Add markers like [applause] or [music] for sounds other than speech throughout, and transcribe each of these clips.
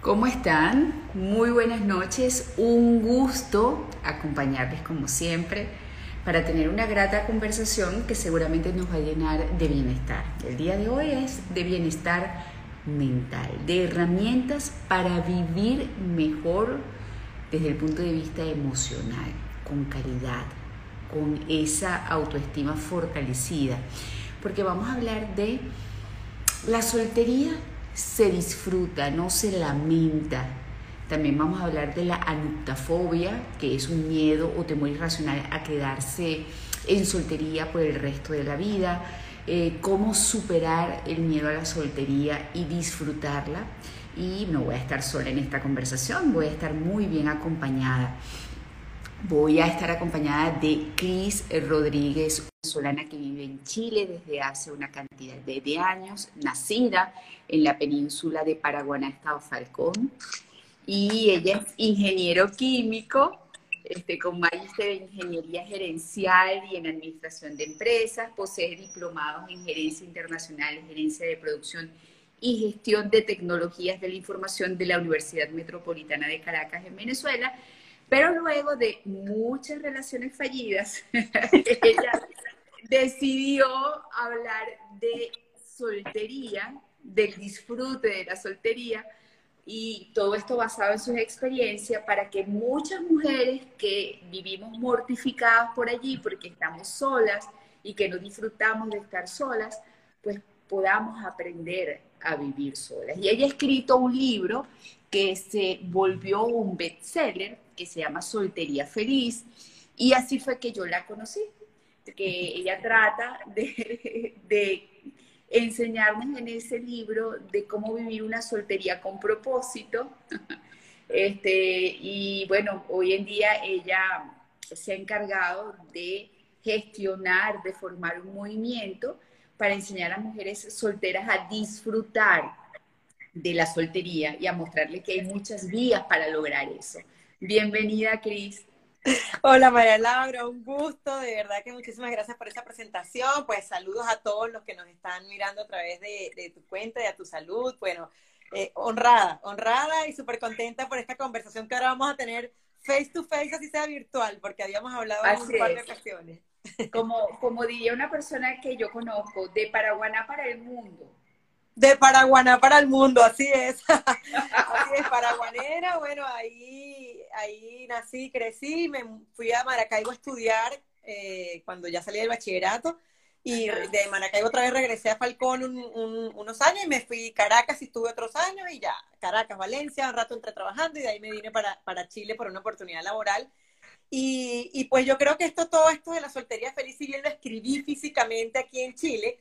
¿Cómo están? Muy buenas noches. Un gusto acompañarles como siempre para tener una grata conversación que seguramente nos va a llenar de bienestar. El día de hoy es de bienestar mental, de herramientas para vivir mejor desde el punto de vista emocional, con caridad, con esa autoestima fortalecida. Porque vamos a hablar de la soltería se disfruta, no se lamenta. También vamos a hablar de la anuptafobia, que es un miedo o temor irracional a quedarse en soltería por el resto de la vida, eh, cómo superar el miedo a la soltería y disfrutarla. Y no voy a estar sola en esta conversación, voy a estar muy bien acompañada. Voy a estar acompañada de Cris Rodríguez, venezolana que vive en Chile desde hace una cantidad de, años, nacida en la península de Paraguaná, Estado Falcón. Y ella es ingeniero químico, este, con magíster de ingeniería gerencial y en administración de empresas, posee diplomados en gerencia internacional, gerencia de producción y gestión de tecnologías de la información de la Universidad Metropolitana de Caracas en Venezuela pero luego de muchas relaciones fallidas, [laughs] ella decidió hablar de soltería, del disfrute de la soltería, y todo esto basado en sus experiencias para que muchas mujeres que vivimos mortificadas por allí porque estamos solas y que no disfrutamos de estar solas, pues podamos aprender a vivir solas. Y ella ha escrito un libro que se volvió un bestseller que se llama Soltería Feliz y así fue que yo la conocí, que ella trata de, de enseñarnos en ese libro de cómo vivir una soltería con propósito. Este, y bueno, hoy en día ella se ha encargado de gestionar, de formar un movimiento para enseñar a mujeres solteras a disfrutar de la soltería y a mostrarle que hay muchas vías para lograr eso. Bienvenida, Cris. Hola María Laura, un gusto, de verdad que muchísimas gracias por esta presentación. Pues saludos a todos los que nos están mirando a través de, tu cuenta y a tu salud. Bueno, eh, honrada, honrada y súper contenta por esta conversación que ahora vamos a tener face to face, así sea virtual, porque habíamos hablado en un par de ocasiones. Como, como diría una persona que yo conozco, de Paraguaná para el mundo de Paraguaná para el mundo, así es. [laughs] así es, paraguanera, bueno, ahí, ahí nací, crecí, me fui a Maracaibo a estudiar eh, cuando ya salí del bachillerato. Y de Maracaibo otra vez regresé a Falcón unos años y me fui a Caracas y estuve otros años y ya, Caracas, Valencia, un rato entré trabajando y de ahí me vine para, para Chile por una oportunidad laboral. Y, y, pues yo creo que esto, todo esto de la soltería feliz, si bien lo escribí físicamente aquí en Chile,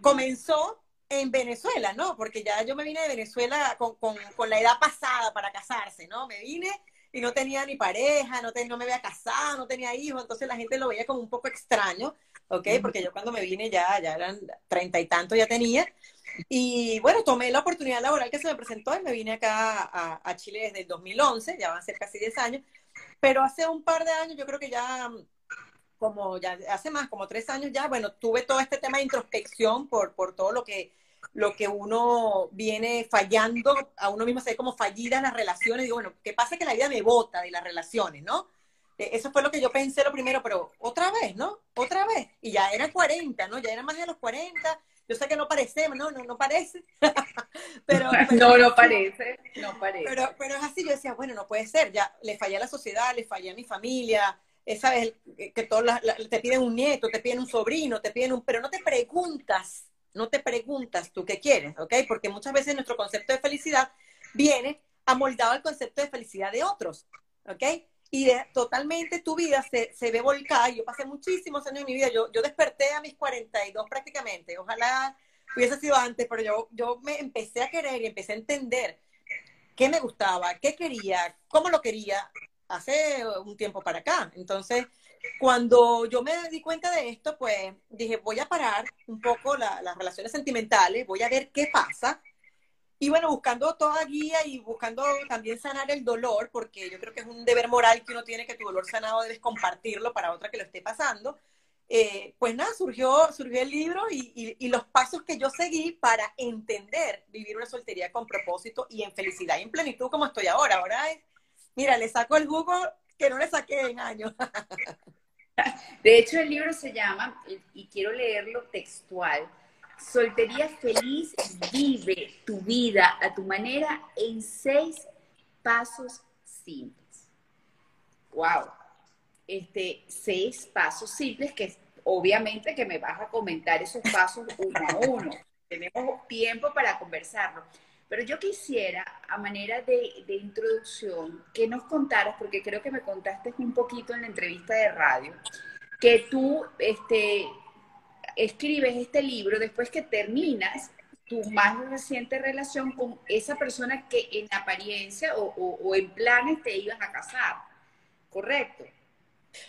comenzó en Venezuela, ¿no? Porque ya yo me vine de Venezuela con, con, con, la edad pasada para casarse, ¿no? Me vine y no tenía ni pareja, no, no me había casado, no tenía hijos, entonces la gente lo veía como un poco extraño, ¿ok? Porque yo cuando me vine ya, ya eran treinta y tantos, ya tenía. Y bueno, tomé la oportunidad laboral que se me presentó y me vine acá a, a Chile desde el 2011, ya van a ser casi 10 años, pero hace un par de años yo creo que ya como ya hace más, como tres años ya, bueno, tuve todo este tema de introspección por, por todo lo que lo que uno viene fallando, a uno mismo se ve como fallidas las relaciones, digo, bueno, ¿qué pasa que la vida me bota de las relaciones, no? E, eso fue lo que yo pensé lo primero, pero otra vez, ¿no? Otra vez. Y ya eran 40, ¿no? Ya eran más de los 40. Yo sé que no parece, no, no, no parece. [laughs] [laughs] pero, no, no parece, no parece. Pero, pero es así, yo decía, bueno, no puede ser, ya le fallé a la sociedad, le fallé a mi familia, sabes que todos te piden un nieto, te piden un sobrino, te piden un, pero no te preguntas no te preguntas tú qué quieres, ¿ok? Porque muchas veces nuestro concepto de felicidad viene amoldado al concepto de felicidad de otros, ¿ok? Y totalmente tu vida se, se, ve volcada. Yo pasé muchísimos años en mi vida. Yo, yo desperté a mis 42 prácticamente. Ojalá hubiese sido antes, pero yo, yo me empecé a querer y empecé a entender qué me gustaba, qué quería, cómo lo quería hace un tiempo para acá. Entonces, cuando yo me di cuenta de esto, pues dije, voy a parar un poco las relaciones sentimentales, voy a ver qué pasa. Y bueno, buscando toda guía y buscando también sanar el dolor, porque yo creo que es un deber moral que uno tiene que tu dolor sanado debes compartirlo para otra que lo esté pasando. eh, pues nada, surgió, surgió el libro y, y, los pasos que yo seguí para entender vivir una soltería con propósito y en felicidad y en plenitud como estoy ahora. Ahora, mira, le saco el jugo que no le saqué en años. [laughs] De hecho, el libro se llama, y quiero leerlo textual, Soltería feliz, vive tu vida a tu manera en seis pasos simples. Wow. Este, seis pasos simples que obviamente que me vas a comentar esos pasos uno a uno. Tenemos tiempo para conversarlo. Pero yo quisiera, a manera de, de, introducción, que nos contaras, porque creo que me contaste un poquito en la entrevista de radio, que tú este, escribes este libro después que terminas tu más reciente relación con esa persona que en apariencia o, en planes te ibas a casar, ¿correcto?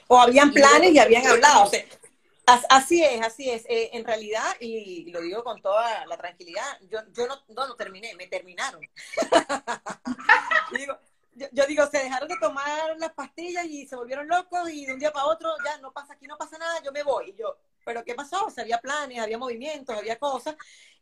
O habían planes y, habían hablado. Así es, así es. Eh, en realidad, y lo digo con toda la tranquilidad, yo, yo no, no, terminé, me terminaron. [laughs] yo, yo, digo, se dejaron de tomar las pastillas y se volvieron locos y de un día para otro ya no pasa aquí, no pasa nada, yo me voy. Y yo, pero ¿qué pasó? O sea, había planes, había movimientos, había cosas.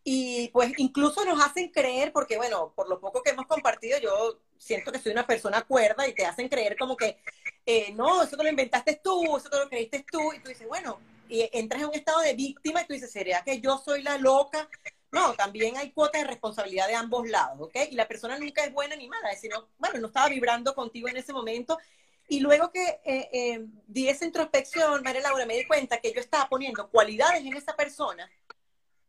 Y pues incluso nos hacen creer, porque bueno, por lo poco que hemos compartido, yo siento que soy una persona cuerda y te hacen creer como que, eh, no, eso te lo inventaste tú, eso te lo creíste tú, y tú dices, bueno, y entras en un estado de víctima y tú dices, ¿sería que yo soy la loca? No, también hay cuotas de responsabilidad de ambos lados, ¿ok? Y la persona nunca es buena ni mala, decir, bueno, no estaba vibrando contigo en ese momento y luego que eh, eh, di esa introspección, María Laura, me di cuenta que yo estaba poniendo cualidades en esa persona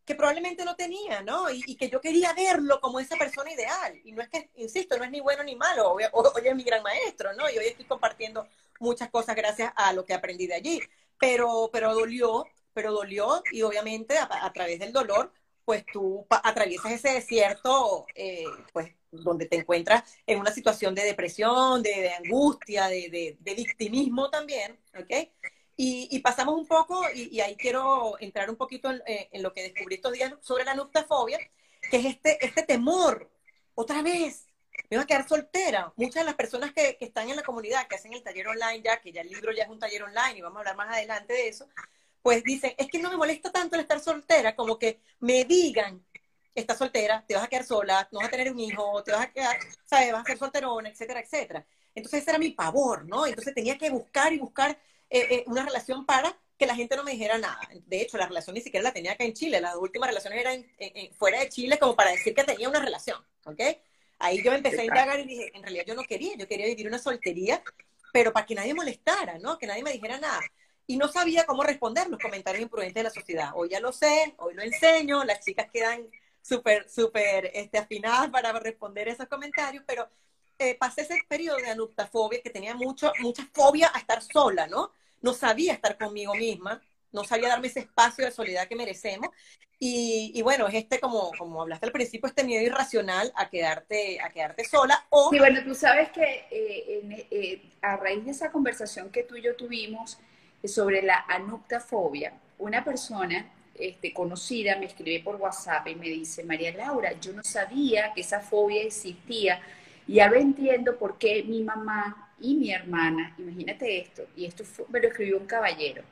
que probablemente no tenía, ¿no? Y, que yo quería verlo como esa persona ideal. Y no es que, insisto, no es ni bueno ni malo. Hoy, es mi gran maestro, ¿no? Y hoy estoy compartiendo muchas cosas gracias a lo que aprendí de allí. Pero, pero dolió, pero dolió y obviamente a, través del dolor, pues tú atraviesas ese desierto, eh, pues donde te encuentras en una situación de depresión, de, angustia, de, victimismo también, ¿ok? Y, pasamos un poco, y, ahí quiero entrar un poquito eh, en, lo que descubrí estos días sobre la nuptafobia, que es este, este temor, otra vez, me voy a quedar soltera. Muchas de las personas que, que, están en la comunidad, que hacen el taller online ya, que ya el libro ya es un taller online y vamos a hablar más adelante de eso, pues dicen, es que no me molesta tanto el estar soltera, como que me digan estás soltera, te vas a quedar sola, no vas a tener un hijo, te vas a quedar, ¿sabes? Vas a ser solterona, etcétera, etcétera. Entonces ese era mi pavor, ¿no? Entonces tenía que buscar y buscar eh, eh, una relación para que la gente no me dijera nada. De hecho, la relación ni siquiera la tenía acá en Chile. Las últimas relaciones eran fuera de Chile como para decir que tenía una relación, ¿ok? Ahí yo empecé a indagar y dije, en realidad yo no quería, yo quería vivir una soltería, pero para que nadie molestara, ¿no? Que nadie me dijera nada. Y no sabía cómo responder los comentarios imprudentes de la sociedad. Hoy ya lo sé, hoy lo enseño, las chicas quedan súper, súper este, afinadas para responder esos comentarios, pero eh, pasé ese periodo de anuptafobia que tenía mucho, mucha fobia a estar sola, ¿no? No sabía estar conmigo misma, no sabía darme ese espacio de soledad que merecemos. Y, bueno, es este, como, como hablaste al principio, este miedo irracional a quedarte, a quedarte sola. O... Sí, bueno, tú sabes que eh, eh, a raíz de esa conversación que tú y yo tuvimos sobre la anuptafobia, una persona este, conocida me escribe por WhatsApp y me dice, María Laura, yo no sabía que esa fobia existía y ahora entiendo por qué mi mamá y mi hermana, imagínate esto, y esto me lo escribió un caballero,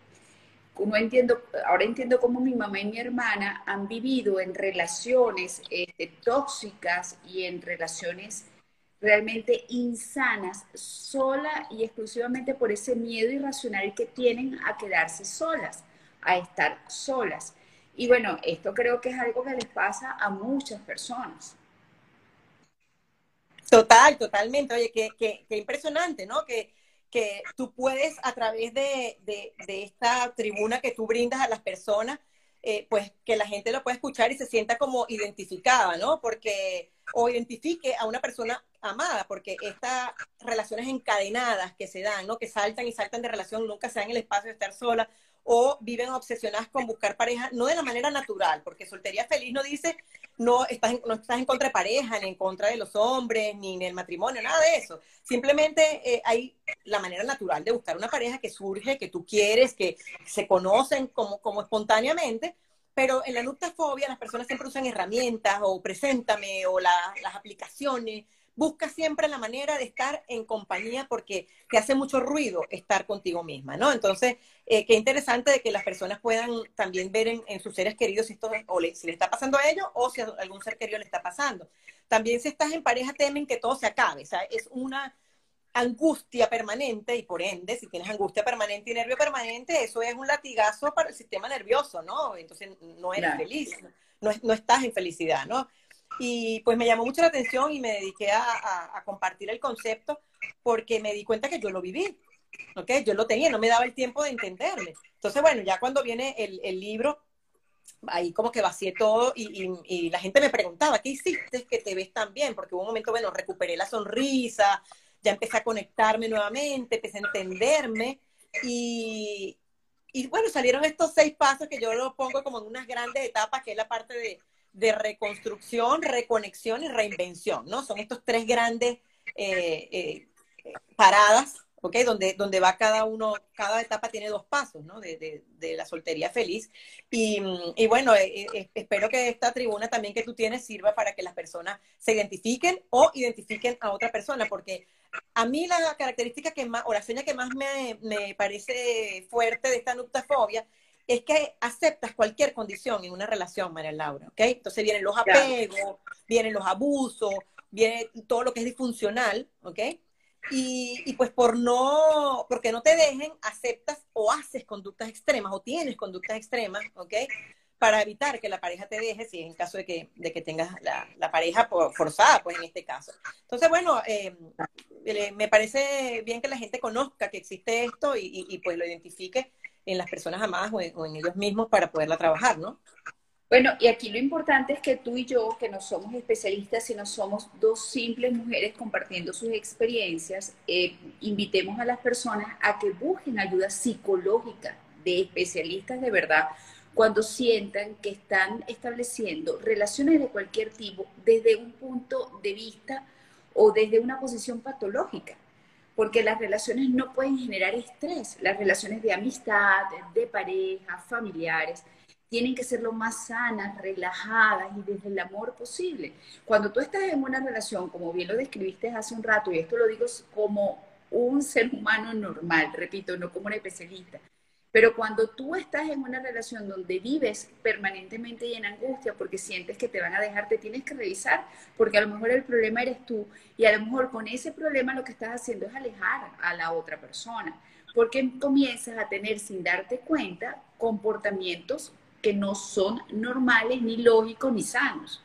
no entiendo, ahora entiendo cómo mi mamá y mi hermana han vivido en relaciones este, tóxicas y en relaciones realmente insanas, sola y exclusivamente por ese miedo irracional que tienen a quedarse solas, a estar solas. Y bueno, esto creo que es algo que les pasa a muchas personas. Total, totalmente. Oye, qué, impresionante, ¿no? Que, que tú puedes a través de, esta tribuna que tú brindas a las personas, eh, pues que la gente lo pueda escuchar y se sienta como identificada, ¿no? Porque, o identifique a una persona amada, porque estas relaciones encadenadas que se dan, ¿no? Que saltan y saltan de relación, nunca se dan el espacio de estar sola, o viven obsesionadas con buscar pareja, no de la manera natural, porque soltería feliz no dice no estás, en, no estás en contra de pareja, ni en contra de los hombres, ni en el matrimonio, nada de eso. Simplemente eh, hay la manera natural de buscar una pareja que surge, que tú quieres, que se conocen como, como espontáneamente, pero en la nuptafobia las personas siempre usan herramientas o preséntame o las aplicaciones busca siempre la manera de estar en compañía porque te hace mucho ruido estar contigo misma, ¿no? Entonces, eh, qué interesante de que las personas puedan también ver en, sus seres queridos si, esto, o si le está pasando a ellos o si a algún ser querido le está pasando. También si estás en pareja temen que todo se acabe, o sea, es una angustia permanente y por ende, si tienes angustia permanente y nervio permanente, eso es un latigazo para el sistema nervioso, ¿no? Entonces no eres feliz, no, no, estás en felicidad, ¿no? Y pues me llamó mucho la atención y me dediqué a, compartir el concepto porque me di cuenta que yo lo viví, ¿ok? Yo lo tenía, no me daba el tiempo de entenderme. Entonces, bueno, ya cuando viene el, el libro, ahí como que vacié todo y, y, la gente me preguntaba, ¿qué hiciste que te ves tan bien? Porque hubo un momento, bueno, recuperé la sonrisa, ya empecé a conectarme nuevamente, empecé a entenderme y, y bueno, salieron estos seis pasos que yo lo pongo como en unas grandes etapas, que es la parte de, de reconstrucción, reconexión y reinvención, ¿no? Son estos tres grandes eh, eh, paradas, ¿ok? Donde, donde va cada uno, cada etapa tiene dos pasos, ¿no? De, de, la soltería feliz. Y, y bueno, eh, espero que esta tribuna también que tú tienes sirva para que las personas se identifiquen o identifiquen a otra persona, porque a mí la característica que más, o la seña que más me, me parece fuerte de esta nuptafobia es que aceptas cualquier condición en una relación, María Laura, ¿ok? Entonces vienen los apegos, vienen los abusos, viene todo lo que es disfuncional, ¿ok? Y, pues por no, porque no te dejen, aceptas o haces conductas extremas o tienes conductas extremas, ¿ok? Para evitar que la pareja te deje, si es en caso de que, de que tengas la, la pareja forzada, pues en este caso. Entonces, bueno, eh, me parece bien que la gente conozca que existe esto y pues lo identifique en las personas amadas o en, ellos mismos para poderla trabajar, ¿no? Bueno, y aquí lo importante es que tú y yo, que no somos especialistas, sino somos dos simples mujeres compartiendo sus experiencias, eh, invitemos a las personas a que busquen ayuda psicológica de especialistas de verdad cuando sientan que están estableciendo relaciones de cualquier tipo desde un punto de vista o desde una posición patológica porque las relaciones no pueden generar estrés. Las relaciones de amistad, de pareja, familiares, tienen que ser lo más sanas, relajadas y desde el amor posible. Cuando tú estás en una relación, como bien lo describiste hace un rato, y esto lo digo como un ser humano normal, repito, no como un especialista, pero cuando tú estás en una relación donde vives permanentemente y en angustia porque sientes que te van a dejar, te tienes que revisar, porque a lo mejor el problema eres tú y a lo mejor con ese problema lo que estás haciendo es alejar a la otra persona, porque comienzas a tener sin darte cuenta comportamientos que no son normales, ni lógicos, ni sanos.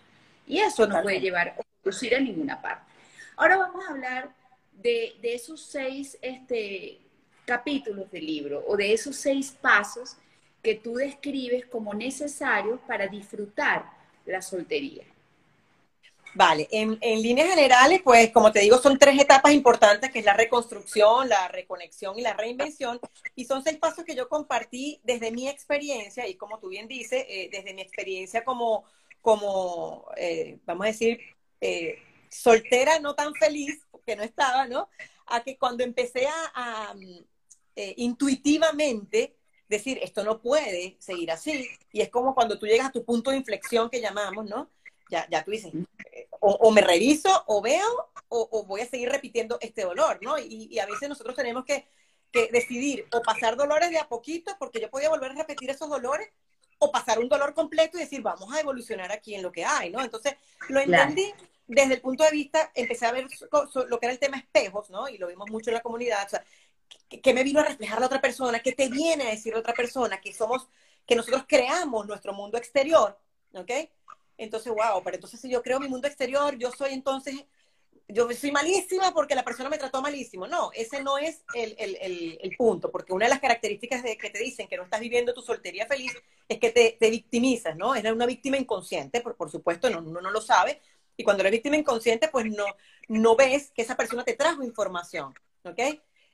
Y eso no puede llevar a conducir a ninguna parte. Ahora vamos a hablar de, de esos seis este, capítulos del libro o de esos seis pasos que tú describes como necesarios para disfrutar la soltería. Vale, en, líneas generales, pues como te digo, son tres etapas importantes, que es la reconstrucción, la reconexión y la reinvención, y son seis pasos que yo compartí desde mi experiencia, y como tú bien dices, eh, desde mi experiencia como, como eh, vamos a decir, eh, soltera no tan feliz, porque no estaba, ¿no? A que cuando empecé a, eh, intuitivamente decir, esto no puede seguir así. Y es como cuando tú llegas a tu punto de inflexión que llamamos, ¿no? Ya, ya tú dices, o, me reviso, o veo, o, voy a seguir repitiendo este dolor, ¿no? Y, a veces nosotros tenemos que, decidir o pasar dolores de a poquito, porque yo podía volver a repetir esos dolores, o pasar un dolor completo y decir, vamos a evolucionar aquí en lo que hay, ¿no? Entonces, lo entendí desde el punto de vista, empecé a ver lo que era el tema espejos, ¿no? Y lo vimos mucho en la comunidad, o sea, que me vino a reflejar la otra persona, que te viene a decir la otra persona, que somos, que nosotros creamos nuestro mundo exterior, ¿ok? Entonces, wow, pero entonces si yo creo mi mundo exterior, yo soy entonces, yo soy malísima porque la persona me trató malísimo. No, ese no es el, el, el, punto, porque una de las características de que te dicen que no estás viviendo tu soltería feliz es que te, te victimizas, ¿no? Eres una víctima inconsciente, por, por supuesto, no, uno no lo sabe, y cuando eres víctima inconsciente, pues no, no ves que esa persona te trajo información, ¿ok?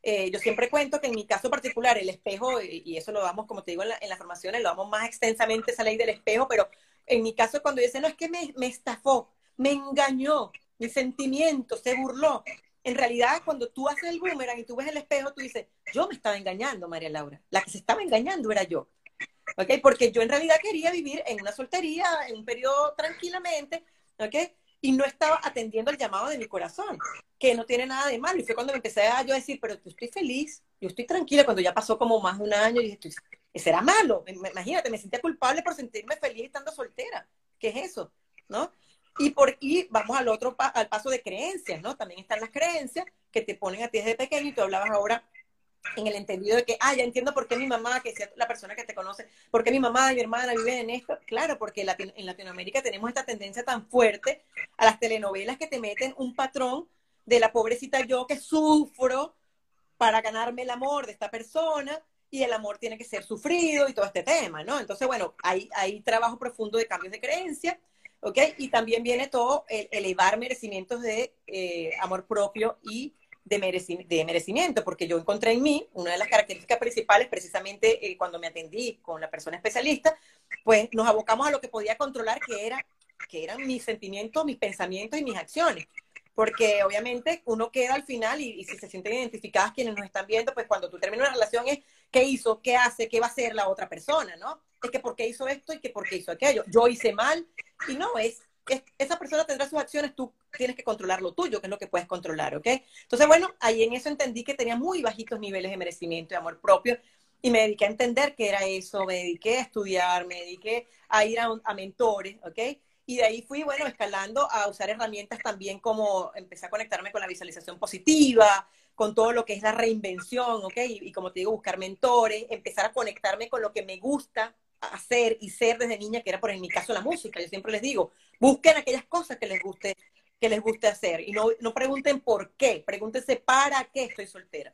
Eh, yo siempre cuento que en mi caso particular, el espejo, y, eso lo damos, como te digo, en, la, en las formaciones, lo damos más extensamente, esa ley del espejo, pero en mi caso cuando dice, no, es que me, me estafó, me engañó, mi sentimiento se burló. En realidad, cuando tú haces el boomerang y tú ves el espejo, tú dices, yo me estaba engañando, María Laura. La que se estaba engañando era yo. ¿Ok? Porque yo en realidad quería vivir en una soltería, en un periodo tranquilamente, ¿ok? y no estaba atendiendo el llamado de mi corazón, que no tiene nada de malo. Y fue cuando me empecé a yo decir, pero yo estoy feliz, yo estoy tranquila, cuando ya pasó como más de un año, y dije, será malo, imagínate, me sentía culpable por sentirme feliz estando soltera, ¿qué es eso? ¿No? Y por y vamos al otro al paso de creencias, ¿no? También están las creencias que te ponen a ti desde pequeño y tú hablabas ahora en el entendido de que, ah, ya entiendo por qué mi mamá, que sea la persona que te conoce, por qué mi mamá y mi hermana viven en esto. Claro, porque en Latinoamérica tenemos esta tendencia tan fuerte a las telenovelas que te meten un patrón de la pobrecita yo que sufro para ganarme el amor de esta persona y el amor tiene que ser sufrido y todo este tema, ¿no? Entonces, bueno, hay, hay trabajo profundo de cambios de creencia, ¿ok? Y también viene todo el elevar merecimientos de eh, amor propio y de, merecimiento, porque yo encontré en mí una de las características principales, precisamente eh, cuando me atendí con la persona especialista, pues nos abocamos a lo que podía controlar, que, era, que eran mis sentimientos, mis pensamientos y mis acciones. Porque obviamente uno queda al final y, si se sienten identificadas quienes nos están viendo, pues cuando tú terminas una relación es qué hizo, qué hace, qué va a hacer la otra persona, ¿no? Es que por qué hizo esto y que por qué hizo aquello. Yo hice mal y no, es esa persona tendrá sus acciones, tú tienes que controlar lo tuyo, que es lo que puedes controlar, ¿ok? Entonces, bueno, ahí en eso entendí que tenía muy bajitos niveles de merecimiento y amor propio y me dediqué a entender qué era eso, me dediqué a estudiar, me dediqué a ir a, a mentores, ¿ok? Y de ahí fui, bueno, escalando a usar herramientas también como empecé a conectarme con la visualización positiva, con todo lo que es la reinvención, ¿ok? Y, y como te digo, buscar mentores, empezar a conectarme con lo que me gusta, hacer y ser desde niña, que era por en mi caso la música. Yo siempre les digo, busquen aquellas cosas que les guste, que les guste hacer y no, no pregunten por qué, pregúntense para qué estoy soltera.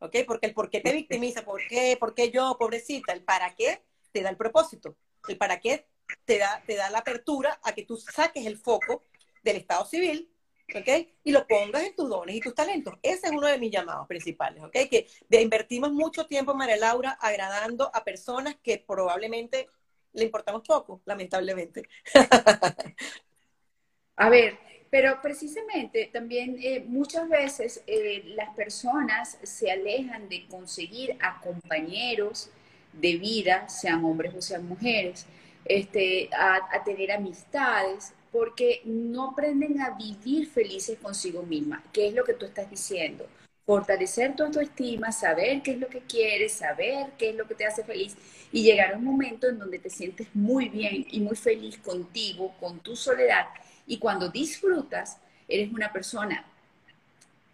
¿Ok? Porque el por qué te victimiza, por qué, por qué yo, pobrecita, el para qué te da el propósito. El para qué te da, te da la apertura a que tú saques el foco del estado civil ¿ok? Y lo pongas en tus dones y tus talentos. Ese es uno de mis llamados principales, ¿ok? Que invertimos mucho tiempo, María Laura, agradando a personas que probablemente le importamos poco, lamentablemente. [laughs] a ver, pero precisamente también eh, muchas veces eh, las personas se alejan de conseguir a compañeros de vida, sean hombres o sean mujeres, este, a tener amistades, porque no aprenden a vivir felices consigo misma, que es lo que tú estás diciendo. Fortalecer tu autoestima, saber qué es lo que quieres, saber qué es lo que te hace feliz y llegar a un momento en donde te sientes muy bien y muy feliz contigo, con tu soledad. Y cuando disfrutas, eres una persona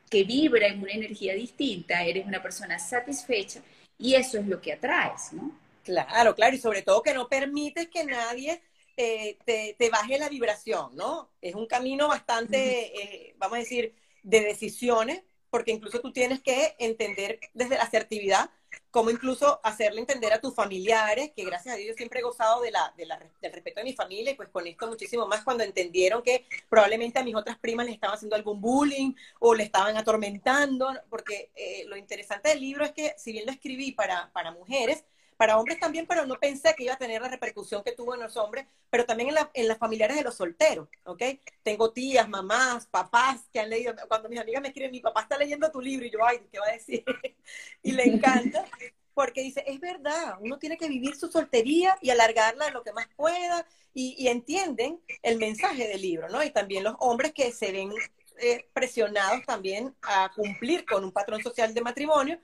que vibra en una energía distinta, eres una persona satisfecha y eso es lo que atraes, ¿no? Claro, claro, y sobre todo que no permites que nadie te, te, baje la vibración, ¿no? Es un camino bastante, eh, vamos a decir, de decisiones, porque incluso tú tienes que entender desde la asertividad cómo incluso hacerle entender a tus familiares, que gracias a Dios yo siempre he gozado de la, de la, del respeto de mi familia, y pues con esto muchísimo más cuando entendieron que probablemente a mis otras primas les estaban haciendo algún bullying o le estaban atormentando, porque eh, lo interesante del libro es que si bien lo escribí para, para mujeres, para hombres también, pero no pensé que iba a tener la repercusión que tuvo en los hombres, pero también en, en las familiares de los solteros, ¿ok? Tengo tías, mamás, papás que han leído, cuando mis amigas me escriben, mi papá está leyendo tu libro, y yo, ay, ¿qué va a decir? [laughs] y le encanta, porque dice, es verdad, uno tiene que vivir su soltería y alargarla lo que más pueda, y, entienden el mensaje del libro, ¿no? Y también los hombres que se ven eh, presionados también a cumplir con un patrón social de matrimonio,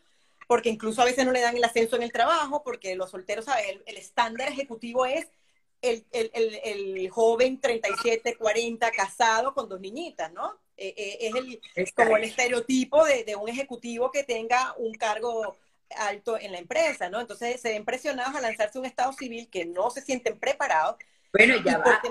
porque incluso a veces no le dan el ascenso en el trabajo, porque los solteros, ¿sabes? El, estándar ejecutivo es el, el, el, joven 37, 40, casado con dos niñitas, ¿no? Eh, eh, es como el estereotipo de, de, un ejecutivo que tenga un cargo alto en la empresa, ¿no? Entonces se ven presionados a lanzarse un estado civil que no se sienten preparados. Bueno, ya va,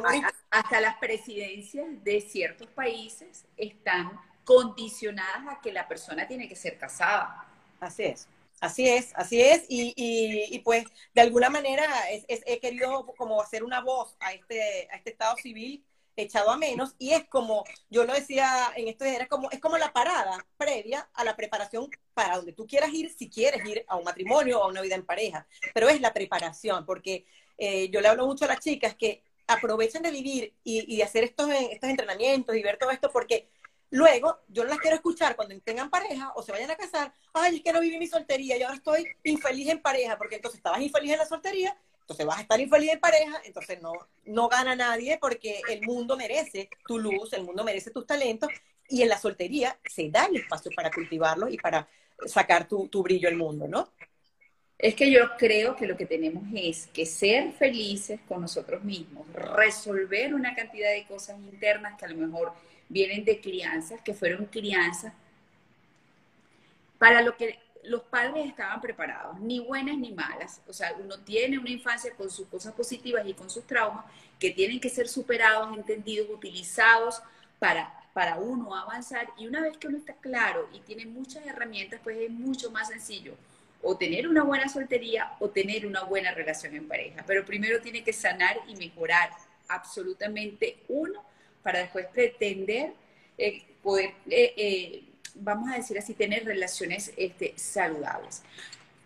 hasta las presidencias de ciertos países están condicionadas a que la persona tiene que ser casada. Así es. Así es, así es, y, y, pues de alguna manera he querido como hacer una voz a este, a este estado civil echado a menos, y es como, yo lo decía en esto, era como, es como la parada previa a la preparación para donde tú quieras ir, si quieres ir a un matrimonio o a una vida en pareja, pero es la preparación, porque eh, yo le hablo mucho a las chicas que aprovechen de vivir y, y hacer estos, estos entrenamientos y ver todo esto, porque Luego, yo no las quiero escuchar cuando tengan pareja o se vayan a casar. Ay, es que no viví mi soltería y ahora estoy infeliz en pareja, porque entonces estabas infeliz en la soltería Entonces vas a estar infeliz en pareja, entonces no, no gana nadie porque el mundo merece tu luz, el mundo merece tus talentos y en la soltería se da el espacio para cultivarlos y para sacar tu, tu brillo al mundo, ¿no? Es que yo creo que lo que tenemos es que ser felices con nosotros mismos, resolver una cantidad de cosas internas que a lo mejor vienen de crianzas, que fueron crianzas para lo que los padres estaban preparados, ni buenas ni malas. O sea, uno tiene una infancia con sus cosas positivas y con sus traumas que tienen que ser superados, entendidos, utilizados para, para uno avanzar. Y una vez que uno está claro y tiene muchas herramientas, pues es mucho más sencillo o tener una buena soltería o tener una buena relación en pareja. Pero primero tiene que sanar y mejorar absolutamente uno para después pretender eh, poder eh, eh, vamos a decir así, tener relaciones este, saludables.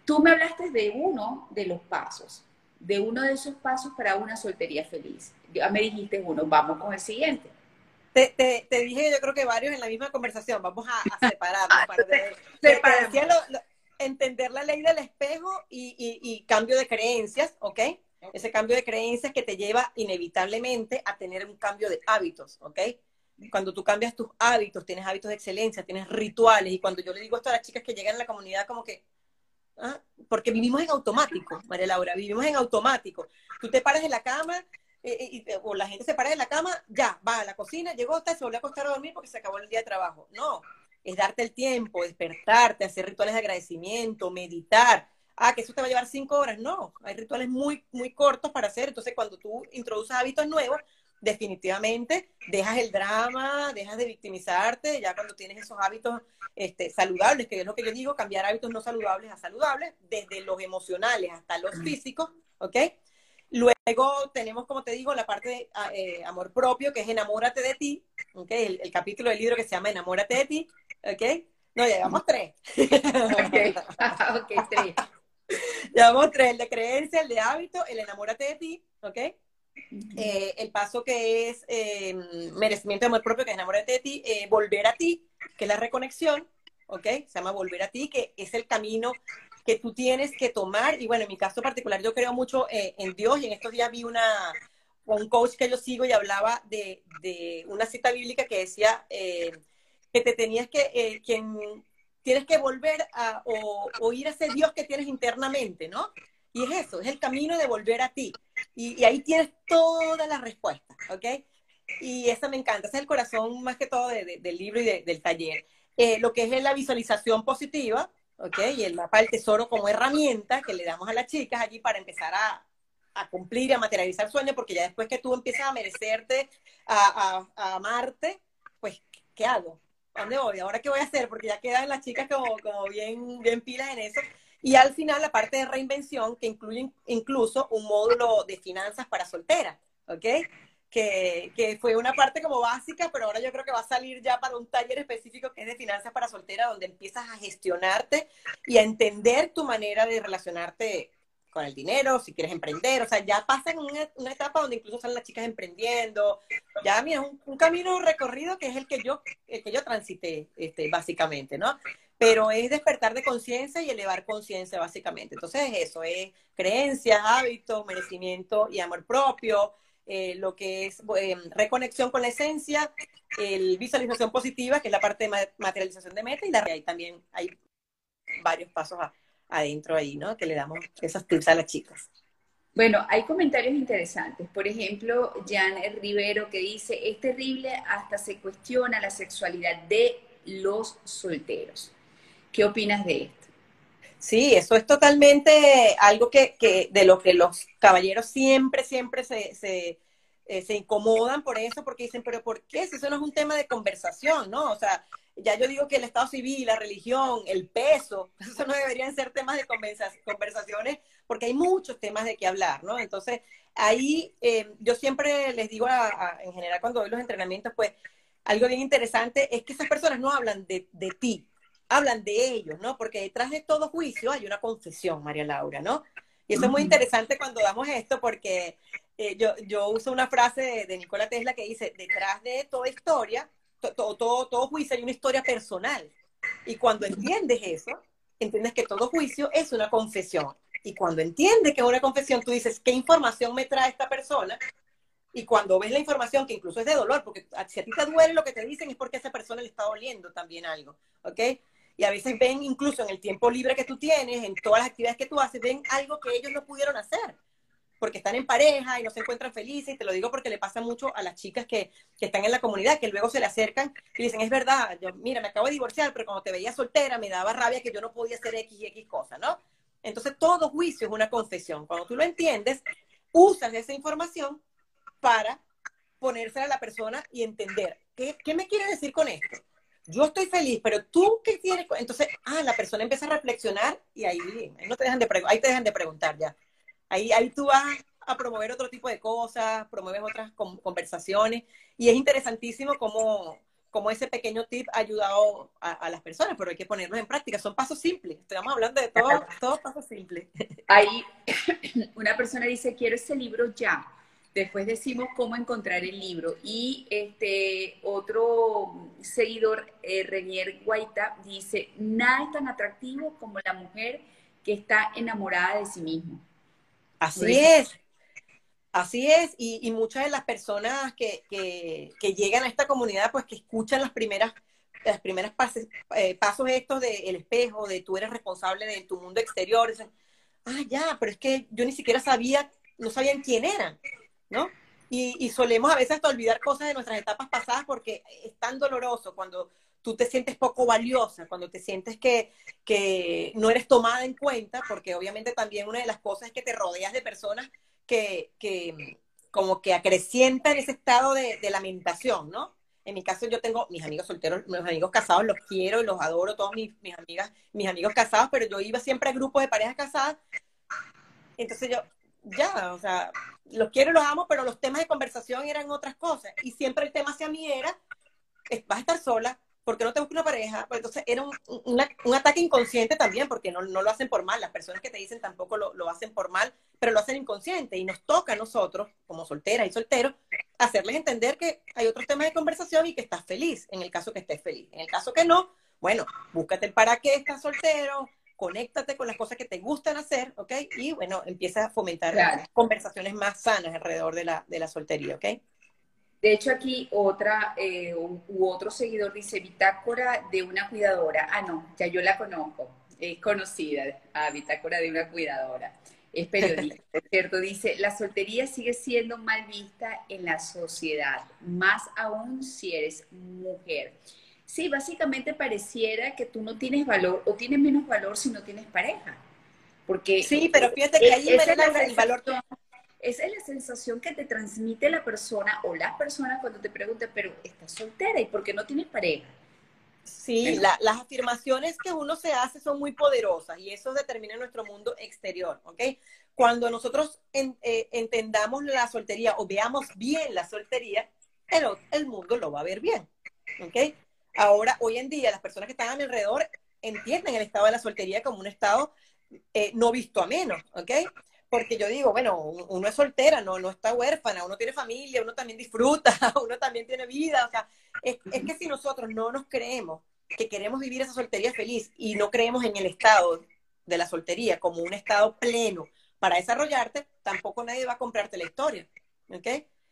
Tú me hablaste de uno de los pasos, de uno de esos pasos para una soltería feliz. Ya me dijiste uno, vamos con el siguiente. Te, te, dije yo creo que varios en la misma conversación, vamos a, a separarnos. para [laughs] entender la ley del espejo y, y, cambio de creencias, ¿ok? Ese cambio de creencias que te lleva inevitablemente a tener un cambio de hábitos, ¿ok? cuando tú cambias tus hábitos, tienes hábitos de excelencia, tienes rituales, y cuando yo le digo esto a las chicas que llegan a la comunidad, como que, ¿ah? porque vivimos en automático, María Laura, vivimos en automático. Tú te paras de la cama, eh, eh, y, o la gente se para de la cama, ya, va a la cocina, llegó, está, se volvió a acostar a dormir porque se acabó el día de trabajo. No, es darte el tiempo, despertarte, hacer rituales de agradecimiento, meditar. Ah, que eso te va a llevar cinco horas. No, hay rituales muy, muy cortos para hacer. Entonces, cuando tú introduces hábitos nuevos, definitivamente dejas el drama, dejas de victimizarte, ya cuando tienes esos hábitos este, saludables, que es lo que yo digo, cambiar hábitos no saludables a saludables, desde los emocionales hasta los físicos, ¿ok? Luego tenemos, como te digo, la parte de ah, eh, amor propio, que es enamórate de ti, ¿ok? El, capítulo del libro que se llama Enamórate de ti, ¿ok? No, ya llevamos tres. [laughs] ok, ok, tres. [laughs] Llevamos tres, el de creencia, el de hábito, el enamórate de ti, ¿ok? Eh, el paso que es eh, merecimiento de amor propio, que es enamorarte de ti, eh, volver a ti, que es la reconexión, ¿ok? Se llama volver a ti, que es el camino que tú tienes que tomar. Y bueno, en mi caso particular, yo creo mucho en Dios y en estos días vi una, un coach que yo sigo y hablaba de, de una cita bíblica que decía que te tenías que, quien, tienes que volver a, o, ir a ese Dios que tienes internamente, ¿no? Y es eso, es el camino de volver a ti. Y, ahí tienes todas las respuestas, ¿ok? Y eso me encanta, ese es el corazón más que todo del libro y del taller. Eh, lo que es la visualización positiva, ¿ok? Y el mapa del tesoro como herramienta que le damos a las chicas allí para empezar a, a cumplir, a materializar sueños, porque ya después que tú empiezas a merecerte, a, a, amarte, pues, ¿qué hago? ¿A dónde voy? ¿Ahora qué voy a hacer? Porque ya quedan las chicas como, como bien, bien pilas en eso. Y al final la parte de reinvención que incluye incluso un módulo de finanzas para solteras, ¿ok? Que, que, fue una parte como básica, pero ahora yo creo que va a salir ya para un taller específico que es de finanzas para solteras, donde empiezas a gestionarte y a entender tu manera de relacionarte con el dinero, si quieres emprender, o sea, ya pasan una, una etapa donde incluso salen las chicas emprendiendo, ya mira, un, un camino recorrido que es el que yo, el que yo transité, este, básicamente, ¿no? pero es despertar de conciencia y elevar conciencia básicamente. Entonces eso es creencias, hábitos, merecimiento y amor propio, eh, lo que es eh, reconexión con la esencia, el visualización positiva, que es la parte de materialización de meta, y la también hay varios pasos adentro ahí, ¿no? Que le damos esos tips a las chicas. Bueno, hay comentarios interesantes. Por ejemplo, Jan Rivero que dice, es terrible, hasta se cuestiona la sexualidad de los solteros. ¿Qué opinas de esto? Sí, eso es totalmente algo que, de lo que los caballeros siempre, siempre se, se, eh, se, incomodan por eso, porque dicen, pero ¿por qué? Si eso no es un tema de conversación, ¿no? O sea, ya yo digo que el Estado civil, la religión, el peso, eso no deberían ser temas de conversaciones, porque hay muchos temas de qué hablar, ¿no? Entonces, ahí eh, yo siempre les digo en general cuando doy los entrenamientos, pues algo bien interesante es que esas personas no hablan de, de ti, hablan de ellos, ¿no? Porque detrás de todo juicio hay una confesión, María Laura, ¿no? Y eso es muy interesante cuando damos esto porque eh, yo, yo uso una frase de, de, Nikola Tesla que dice, detrás de toda historia, todo, todo, todo juicio hay una historia personal. Y cuando entiendes eso, entiendes que todo juicio es una confesión. Y cuando entiendes que es una confesión, tú dices, ¿qué información me trae esta persona? Y cuando ves la información, que incluso es de dolor, porque si a ti te duele lo que te dicen es porque esa persona le está doliendo también algo, ¿ok? Y a veces ven incluso en el tiempo libre que tú tienes, en todas las actividades que tú haces, ven algo que ellos no pudieron hacer porque están en pareja y no se encuentran felices, y te lo digo porque le pasa mucho a las chicas que, que están en la comunidad, que luego se le acercan y dicen, es verdad, yo, mira, me acabo de divorciar, pero cuando te veía soltera me daba rabia que yo no podía hacer X y X cosas, ¿no? Entonces todo juicio es una confesión. Cuando tú lo entiendes, usas esa información para ponérsela a la persona y entender, ¿qué, qué me quiere decir con esto? Yo estoy feliz, pero tú qué tienes. Entonces, ah, la persona empieza a reflexionar y ahí no te dejan de ahí te dejan de preguntar ya. Ahí, ahí tú vas a promover otro tipo de cosas, promueves otras conversaciones y es interesantísimo cómo, cómo, ese pequeño tip ha ayudado a, las personas, pero hay que ponerlos en práctica. Son pasos simples. Estamos hablando de todo, todos pasos simples. Ahí [coughs] una persona dice, quiero ese libro ya. Después decimos cómo encontrar el libro. Y este otro seguidor, eh, Renier Guaita, dice, nada es tan atractivo como la mujer que está enamorada de sí misma. Así es. Así es, y, muchas de las personas que, llegan a esta comunidad, pues que escuchan las primeras, las primeras eh, pasos estos del espejo, de tú eres responsable de tu mundo exterior, dicen, ah, ya, pero es que yo ni siquiera sabía, no sabían quién eran, ¿no? Y, solemos a veces hasta olvidar cosas de nuestras etapas pasadas porque es tan doloroso cuando tú te sientes poco valiosa, cuando te sientes que, que no eres tomada en cuenta, porque obviamente también una de las cosas es que te rodeas de personas que, que como que acrecientan ese estado de, lamentación, ¿no? En mi caso yo tengo mis amigos solteros, mis amigos casados, los quiero y los adoro, todos mis, mis amigas, mis amigos casados, pero yo iba siempre a grupos de parejas casadas. Entonces yo, ya, o sea, los quiero y los amo, pero los temas de conversación eran otras cosas. Y siempre el tema hacia mí era, vas a estar sola, ¿por qué no te buscas una pareja? Pues entonces era un, un, ataque inconsciente también, porque no, no, lo hacen por mal, las personas que te dicen tampoco lo, lo, hacen por mal, pero lo hacen inconsciente y nos toca a nosotros, como solteras y solteros, hacerles entender que hay otros temas de conversación y que estás feliz, en el caso que estés feliz. En el caso que no, bueno, búscate el para qué estás soltero, conéctate con las cosas que te gustan hacer, ¿ok? Y bueno, empieza a fomentar conversaciones más sanas alrededor de la, de la soltería, ¿ok? De hecho, aquí otra eh, u otro seguidor dice bitácora de una cuidadora. Ah, no, ya yo la conozco. Es conocida, a bitácora de una cuidadora. Es periodista, [laughs] ¿cierto? Dice, la soltería sigue siendo mal vista en la sociedad, más aún si eres mujer. Sí, básicamente pareciera que tú no tienes valor o tienes menos valor si no tienes pareja. Porque sí, pero fíjate que ahí es el valor esa es la sensación que te transmite la persona o las personas cuando te preguntan, pero estás soltera y por qué no tienes pareja. Sí, las afirmaciones que uno se hace son muy poderosas y eso determina nuestro mundo exterior, ¿ok? Cuando nosotros eh, entendamos la soltería o veamos bien la soltería, el, el mundo lo va a ver bien, ¿ok? Ahora, hoy en día, las personas que están a mi alrededor entienden el estado de la soltería como un estado eh, no visto a menos, ¿ok? Porque yo digo, bueno, uno es soltera, no, no está huérfana, uno tiene familia, uno también disfruta, [laughs] uno también tiene vida, o sea, es, que si nosotros no nos creemos que queremos vivir esa soltería feliz y no creemos en el estado de la soltería como un estado pleno para desarrollarte, tampoco nadie va a comprarte la historia, ¿ok?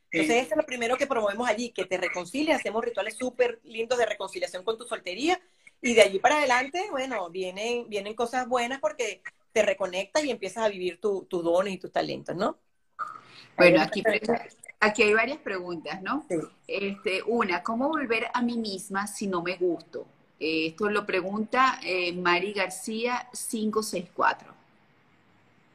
Entonces, eso es lo primero que promovemos allí, que te reconcilies, hacemos rituales súper lindos de reconciliación con tu soltería y de allí para adelante, bueno, vienen, vienen cosas buenas porque te reconectas y empiezas a vivir tus dones y tus talentos, ¿no? Bueno, aquí, aquí hay varias preguntas, ¿no? Este, una, ¿cómo volver a mí misma si no me gusto? Eh, esto lo pregunta eh, Mari García 564.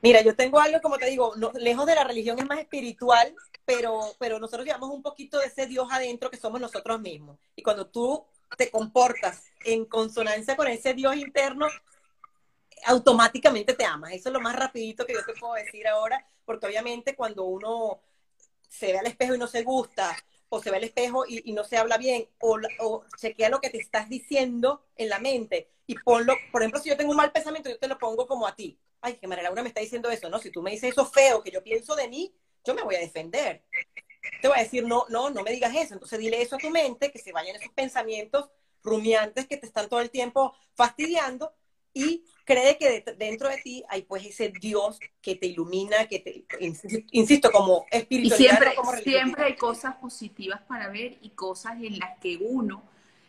Mira, yo tengo algo, como te digo, lejos de la religión es más espiritual, pero, pero nosotros llevamos un poquito de ese Dios adentro que somos nosotros mismos. Y cuando tú te comportas en consonancia con ese Dios interno, automáticamente te amas. Eso es lo más rapidito que yo te puedo decir ahora, porque obviamente cuando uno se ve al espejo y no se gusta, o se ve al espejo y, no se habla bien, o, chequea lo que te estás diciendo en la mente y ponlo, por ejemplo, si yo tengo un mal pensamiento, yo te lo pongo como a ti. Ay, que María Laura me está diciendo eso, ¿no? Si tú me dices eso feo que yo pienso de mí, yo me voy a defender. Te voy a decir, no, no, no me digas eso. Entonces dile eso a tu mente, que se vayan esos pensamientos rumiantes que te están todo el tiempo fastidiando y cree que dentro de ti hay pues ese Dios que te ilumina, que te, insisto, como espiritualidad. Y siempre, siempre hay cosas positivas para ver y cosas en las que uno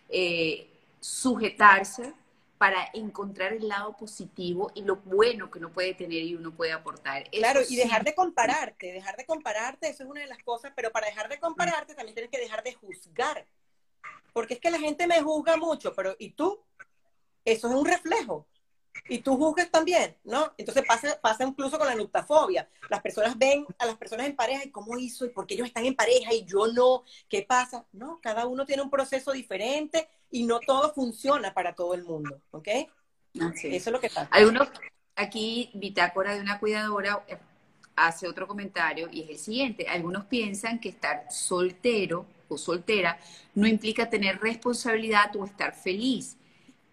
eh, sujetarse para encontrar el lado positivo y lo bueno que uno puede tener y uno puede aportar. claro, y dejar de compararte, dejar de compararte, eso es una de las cosas, pero para dejar de compararte también tienes que dejar de juzgar. Porque es que la gente me juzga mucho, pero ¿y tú? Eso es un reflejo. Y tú juzgas también, ¿no? Entonces pasa, pasa incluso con la nuptafobia. Las personas ven a las personas en pareja y cómo hizo y por qué ellos están en pareja y yo no. ¿Qué pasa? No, cada uno tiene un proceso diferente y no todo funciona para todo el mundo, ¿ok? Eso es lo que pasa. Hay uno, aquí, Bitácora de una cuidadora eh, hace otro comentario y es el siguiente. Algunos piensan que estar soltero o soltera no implica tener responsabilidad o estar feliz.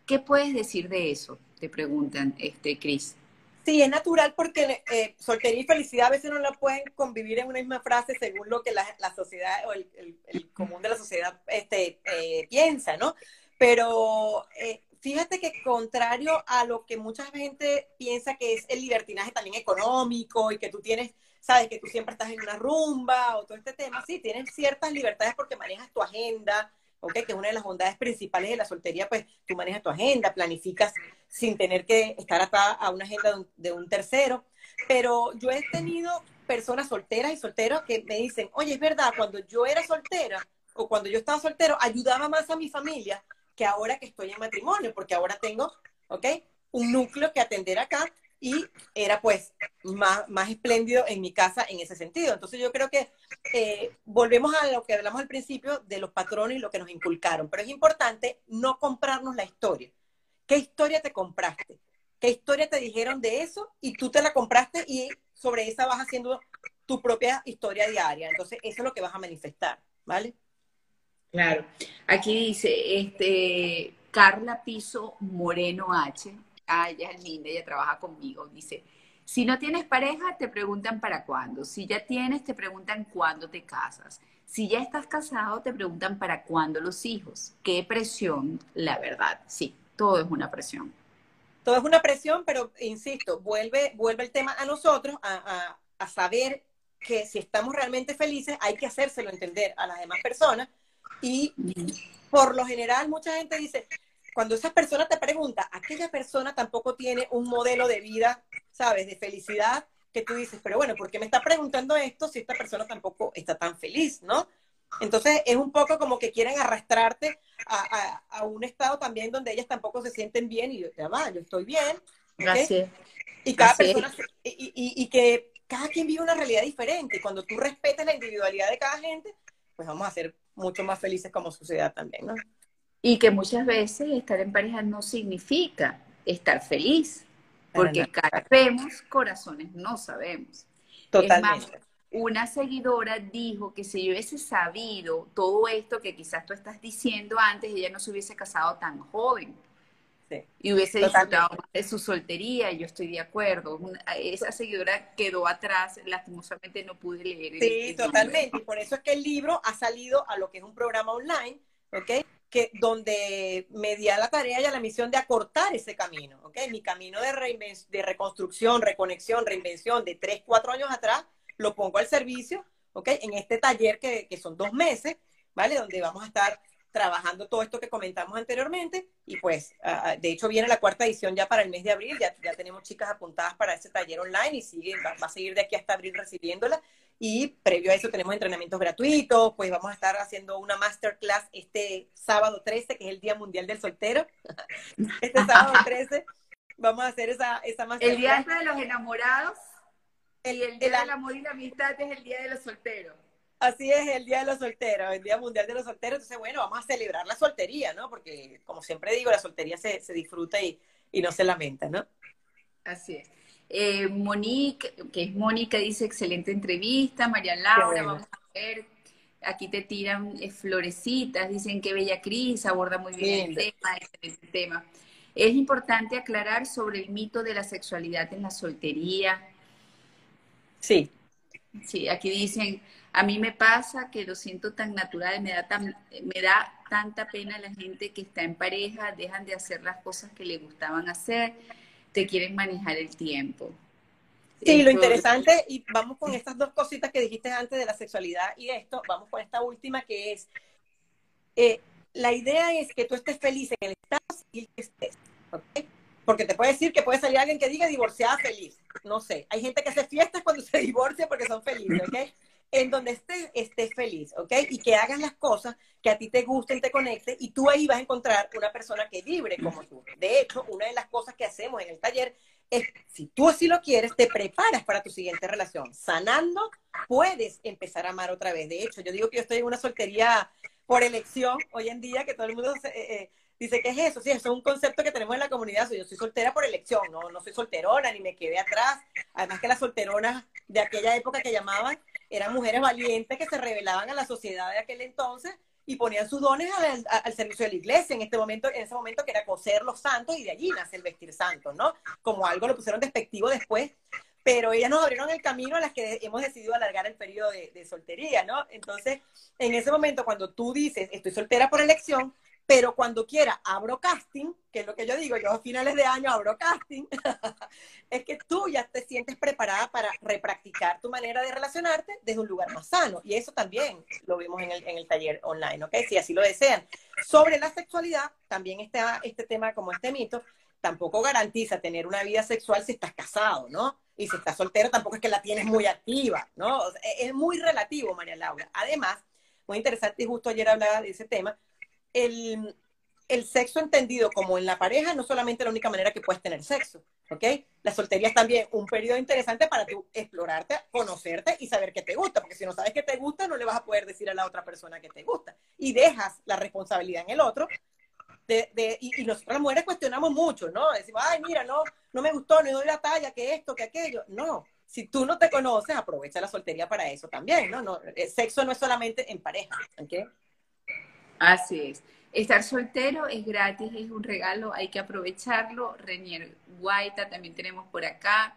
¿Qué puedes decir de eso? Te preguntan, este, Cris. Sí, es natural porque eh, soltería y felicidad a veces no la pueden convivir en una misma frase según lo que la, sociedad o el, común de la sociedad este, eh, piensa, ¿no? Pero eh, fíjate que contrario a lo que mucha gente piensa que es el libertinaje también económico y que tú tienes, sabes, que tú siempre estás en una rumba o todo este tema, sí, tienes ciertas libertades porque manejas tu agenda, que es una de las bondades principales de la soltería, pues tú manejas tu agenda, planificas sin tener que estar atada a una agenda de un, tercero. Pero yo he tenido personas solteras y solteros que me dicen, oye, es verdad, cuando yo era soltera o cuando yo estaba soltero, ayudaba más a mi familia que ahora que estoy en matrimonio, porque ahora tengo, ¿ok? Un núcleo que atender acá y era pues más, más espléndido en mi casa en ese sentido. Entonces yo creo que eh, volvemos a lo que hablamos al principio de los patrones y lo que nos inculcaron, pero es importante no comprarnos la historia. ¿Qué historia te compraste? ¿Qué historia te dijeron de eso? Y tú te la compraste y sobre esa vas haciendo tu propia historia diaria. Entonces eso es lo que vas a manifestar, ¿vale? Claro. Aquí dice, este, Carla Piso Moreno H ah, ella es linda, ella trabaja conmigo, dice, si no tienes pareja, te preguntan para cuándo. Si ya tienes, te preguntan cuándo te casas. Si ya estás casado, te preguntan para cuándo los hijos. Qué presión, la verdad. Sí, todo es una presión. Todo es una presión, pero insisto, vuelve, vuelve el tema a nosotros, a, a saber que si estamos realmente felices, hay que hacérselo entender a las demás personas. Y por lo general, mucha gente dice, cuando esa persona te pregunta, aquella persona tampoco tiene un modelo de vida, ¿sabes? De felicidad, que tú dices, pero bueno, ¿por qué me está preguntando esto si esta persona tampoco está tan feliz, ¿no? Entonces es un poco como que quieren arrastrarte a, un estado también donde ellas tampoco se sienten bien y yo, ya va, yo estoy bien. Gracias. Y cada persona, y, y, que cada quien vive una realidad diferente. Y cuando tú respetas la individualidad de cada gente, pues vamos a ser mucho más felices como sociedad también, ¿no? Y que muchas veces estar en pareja no significa estar feliz, porque vemos, corazones no sabemos. Totalmente. una seguidora dijo que si yo hubiese sabido todo esto que quizás tú estás diciendo antes, ella no se hubiese casado tan joven. Y hubiese disfrutado más de su soltería, yo estoy de acuerdo. esa seguidora quedó atrás, lastimosamente no pude leer. Sí, totalmente. Y por eso es que el libro ha salido a lo que es un programa online, ¿ok? Donde me di a la tarea y a la misión de acortar ese camino, ¿ok? Mi camino de, de reconstrucción, reconexión, reinvención de tres, cuatro años atrás, lo pongo al servicio, ¿ok? En este taller que, que son dos meses, ¿vale? Donde vamos a estar trabajando todo esto que comentamos anteriormente y pues de hecho viene la cuarta edición ya para el mes de abril, ya, ya tenemos chicas apuntadas para ese taller online y sigue, va, va, a seguir de aquí hasta abril recibiéndola y previo a eso tenemos entrenamientos gratuitos, pues vamos a estar haciendo una masterclass este sábado 13, que es el Día Mundial del Soltero. [laughs] Este sábado 13 vamos a hacer esa, esa masterclass. El Día de los Enamorados y el Día del Amor y la Amistad es el Día de los Solteros. Así es, el Día de los Solteros, el Día Mundial de los Solteros. Entonces, bueno, vamos a celebrar la soltería, ¿no? Porque, como siempre digo, la soltería se, se disfruta y, y no se lamenta, ¿no? Así es. Eh, Monique, que es Mónica, dice excelente entrevista. María Laura, vamos a ver. Aquí te tiran eh, florecitas, dicen que bella Cris, aborda muy bien el tema, excelente tema. Es importante aclarar sobre el mito de la sexualidad en la soltería. Sí. Sí, aquí dicen, A mí me pasa que lo siento tan natural, me da, tan, me da tanta pena la gente que está en pareja, dejan de hacer las cosas que le gustaban hacer, te quieren manejar el tiempo. Sí, lo interesante, y vamos con estas dos cositas que dijiste antes de la sexualidad y esto, vamos con esta última que es, eh, la idea es que tú estés feliz en el estado civil que estés, ¿ok? Porque te puede decir que puede salir alguien que diga divorciada feliz, no sé, hay gente que hace fiestas cuando [laughs] se divorcia porque son felices, ¿ok? En donde estés, estés feliz, ¿ok? Y que hagas las cosas que a ti te gusten, te conecten, y tú ahí vas a encontrar una persona que vibre como tú. De hecho, una de las cosas que hacemos en el taller es, si tú así lo quieres, te preparas para tu siguiente relación. Sanando, puedes empezar a amar otra vez. De hecho, yo digo que yo estoy en una soltería por elección hoy en día, que todo el mundo eh, eh, dice, ¿qué es eso? Sí, eso es un concepto que tenemos en la comunidad. Yo soy soltera por elección, no, no soy solterona, ni me quedé atrás. Además que las solteronas de aquella época que llamaban eran mujeres valientes que se revelaban a la sociedad de aquel entonces y ponían sus dones al, servicio de la iglesia en este momento, en ese momento que era coser los santos y de allí nace el vestir santos, ¿no? Como algo lo pusieron despectivo después, pero ellas nos abrieron el camino a las que hemos decidido alargar el periodo de, de soltería, ¿no? Entonces, en ese momento, cuando tú dices, estoy soltera por elección, pero cuando quiera abro casting, que es lo que yo digo, yo a finales de año abro casting, [laughs] es que tú ya te sientes preparada para repracticar tu manera de relacionarte desde un lugar más sano. Y eso también lo vimos en el, en el taller online, ¿ok? Si así lo desean. Sobre la sexualidad, también está este tema como este mito, tampoco garantiza tener una vida sexual si estás casado, ¿no? Y si estás soltero tampoco es que la tienes muy activa, ¿no? es muy relativo, María Laura. Además, muy interesante, y justo ayer hablaba de ese tema, el, sexo entendido como en la pareja no solamente la única manera que puedes tener sexo, ¿ok? La soltería es también un periodo interesante para tú explorarte, conocerte y saber qué te gusta, porque si no sabes qué te gusta, no le vas a poder decir a la otra persona que te gusta. Y dejas la responsabilidad en el otro. De, de, y, y, nosotros las mujeres cuestionamos mucho, ¿no? Decimos, ay, mira, no, no me gustó, no doy la talla, que esto, que aquello. No, si tú no te conoces, aprovecha la soltería para eso también, ¿no? no el sexo no es solamente en pareja, ¿ok? Así es. Estar soltero es gratis, es un regalo, hay que aprovecharlo. Renier Guaita también tenemos por acá.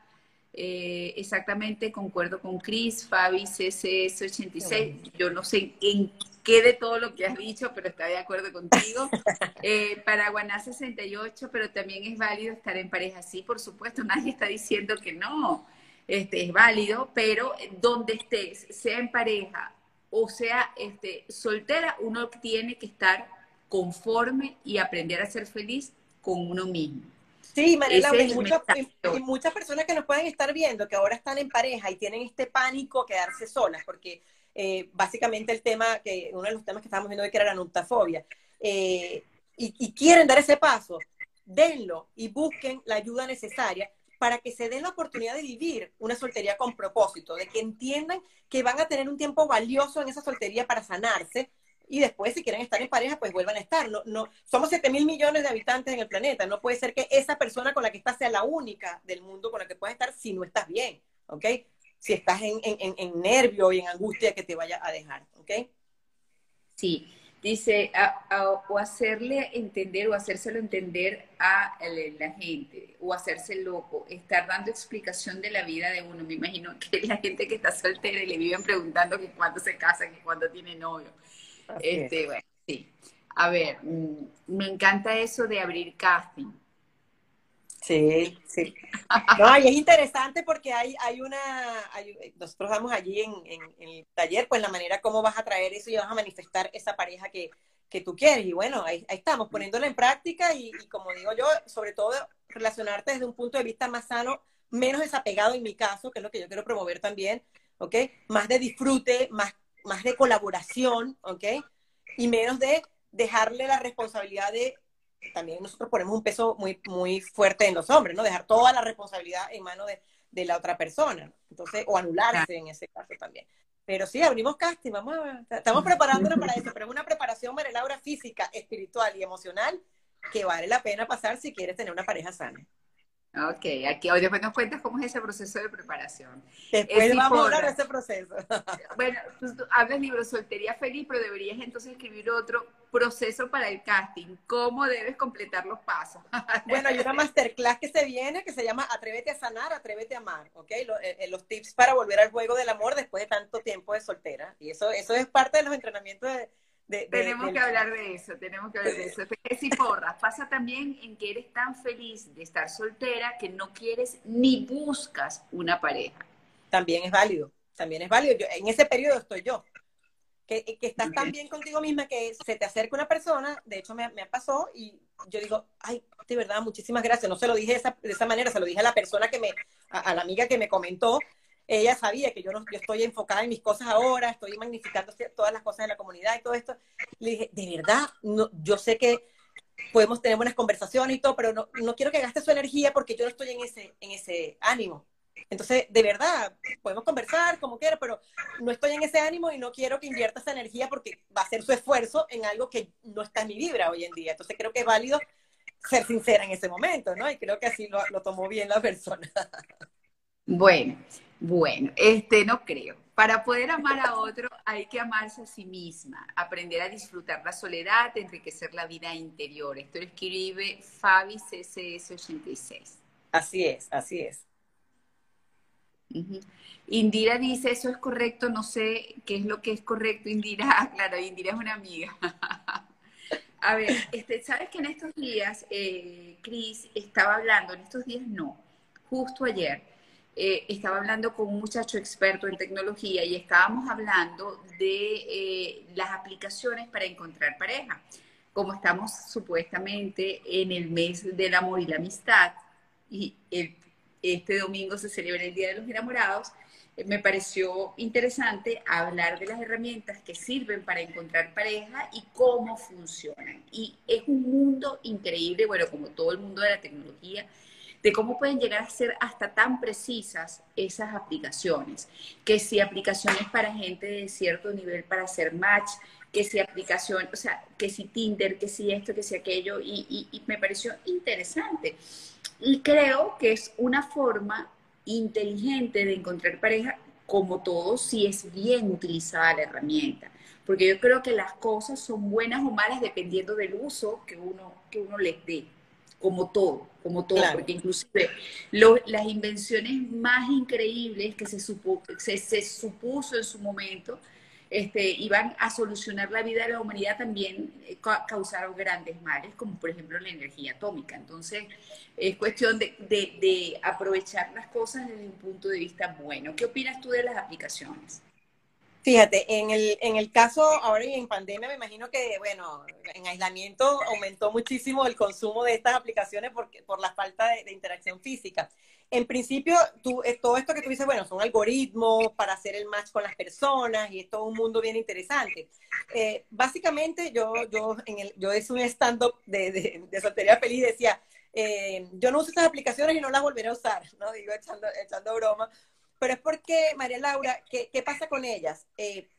Eh, exactamente, concuerdo con Chris, Fabi CCS86. Yo no sé en qué de todo lo que has dicho, pero está de acuerdo contigo. [laughs] Eh, Paraguaná 68, pero también es válido estar en pareja. Sí, por supuesto, [laughs] nadie está diciendo que no. Este, es válido, pero donde estés, sea en pareja o sea este, soltera, uno tiene que estar conforme y aprender a ser feliz con uno mismo. Sí, Mariela, y, muchas, personas que nos pueden estar viendo, que ahora están en pareja y tienen este pánico a quedarse solas, porque eh, básicamente el tema, que uno de los temas que estábamos viendo hoy que era la nutafobia, eh, y, y quieren dar ese paso, denlo y busquen la ayuda necesaria para que se den la oportunidad de vivir una soltería con propósito, de que entiendan que van a tener un tiempo valioso en esa soltería para sanarse y después si quieren estar en pareja, pues vuelvan a estar. No, no, somos 7 mil millones de habitantes en el planeta, no puede ser que esa persona con la que estás sea la única del mundo con la que puedas estar si no estás bien, ¿ok? Si estás en, en, en nervio y en angustia que te vaya a dejar, ¿ok? Sí, Dice, o hacerle entender o hacérselo entender a la gente, o hacerse loco, estar dando explicación de la vida de uno. Me imagino que la gente que está soltera y le viven preguntando que cuándo se casa, que cuándo tiene novio. este, bueno, sí. A ver, mm, me encanta eso de abrir casting. Sí, sí. No, y es interesante porque hay, hay una, nosotros damos allí en, el taller, pues la manera cómo vas a traer eso y vas a manifestar esa pareja que, tú quieres. Y bueno, ahí, estamos, poniéndola en práctica y, como digo yo, sobre todo relacionarte desde un punto de vista más sano, menos desapegado en mi caso, que es lo que yo quiero promover también, ¿ok? Más de disfrute, más, más de colaboración, ¿ok? Y menos de dejarle la responsabilidad de también nosotros ponemos un peso muy, muy fuerte en los hombres, ¿no? Dejar toda la responsabilidad en manos de, de, la otra persona, entonces, o anularse en ese caso también. Pero sí, abrimos casting, vamos a, estamos preparándonos para eso, pero es una preparación, María Laura, física, espiritual y emocional que vale la pena pasar si quieres tener una pareja sana. Ok, aquí hoy después nos cuentas cómo es ese proceso de preparación. Después vamos a hablar de ese proceso. [laughs] Bueno, tú, hablas libro Soltería Feliz, pero deberías entonces escribir otro proceso para el casting. ¿Cómo debes completar los pasos? [laughs] Bueno, hay una masterclass que se viene que se llama Atrévete a sanar, Atrévete a amar, ¿ok? Eh, eh, los tips para volver al juego del amor después de tanto tiempo de soltera. Y eso, eso es parte de los entrenamientos de, tenemos que hablar de eso, tenemos que hablar de eso. Es porras, pasa también en que eres tan feliz de estar soltera que no quieres ni buscas una pareja. También es válido, también es válido. en ese periodo estoy yo. Que, que estás tan bien contigo misma que se te acerca una persona, de hecho me, me pasó y yo digo, ay, de verdad, muchísimas gracias. No se lo dije de esa, de esa manera, se lo dije a la persona que me, a la amiga que me comentó, ella sabía que yo, no, yo estoy enfocada en mis cosas ahora, estoy magnificando todas las cosas de la comunidad y todo esto. Le dije, de verdad, no, yo sé que podemos tener buenas conversaciones y todo, pero no, no quiero que gaste su energía porque yo no estoy en ese, en ese ánimo. Entonces, de verdad, podemos conversar como quiera, pero no estoy en ese ánimo y no quiero que invierta esa energía porque va a ser su esfuerzo en algo que no está en mi vibra hoy en día. Entonces, creo que es válido ser sincera en ese momento, ¿no? Y creo que así lo, lo tomó bien la persona. Bueno, bueno, este no creo. Para poder amar a otro hay que amarse a sí misma, aprender a disfrutar la soledad, enriquecer la vida interior. Esto lo escribe Fabi CCS86. Así es, así es. Indira dice, eso es correcto, no sé qué es lo que es correcto, Indira. [laughs] claro, Indira es una amiga. [laughs] a ver, este, sabes que en estos días, eh, Cris estaba hablando, en estos días no, justo ayer, eh, estaba hablando con un muchacho experto en tecnología y estábamos hablando de eh, las aplicaciones para encontrar pareja. Como estamos supuestamente en el mes del amor y la amistad y este domingo se celebra el Día de los Enamorados, eh, me pareció interesante hablar de las herramientas que sirven para encontrar pareja y cómo funcionan. Y es un mundo increíble, bueno, como todo el mundo de la tecnología, de cómo pueden llegar a ser hasta tan precisas esas aplicaciones, que si aplicaciones para gente de cierto nivel para hacer match, que si aplicación, o sea, que si Tinder, que si esto, que si aquello, y, me pareció interesante. Y creo que es una forma inteligente de encontrar pareja, como todo, si es bien utilizada la herramienta. Porque yo creo que las cosas son buenas o malas dependiendo del uso que uno, que uno les dé como todo, como todo, porque inclusive las invenciones más increíbles que se, supo, se, se, supuso en su momento este, iban a solucionar la vida de la humanidad también eh, causaron grandes males, como por ejemplo la energía atómica. Entonces, es cuestión de, de, de aprovechar las cosas desde un punto de vista bueno. ¿Qué opinas tú de las aplicaciones? Fíjate, en el, en el caso ahora y en pandemia, me imagino que, bueno, en aislamiento aumentó muchísimo el consumo de estas aplicaciones por, por la falta de, interacción física. En principio, tú, eh, todo esto que tú dices, bueno, son algoritmos para hacer el match con las personas y es todo un mundo bien interesante. Eh, básicamente, yo, yo, en el, yo hice un stand-up de, de, soltería feliz decía, eh, yo no uso estas aplicaciones y no las volveré a usar, ¿no? Digo, echando, echando broma, pero es porque, María Laura, ¿qué, qué pasa con ellas? Eh,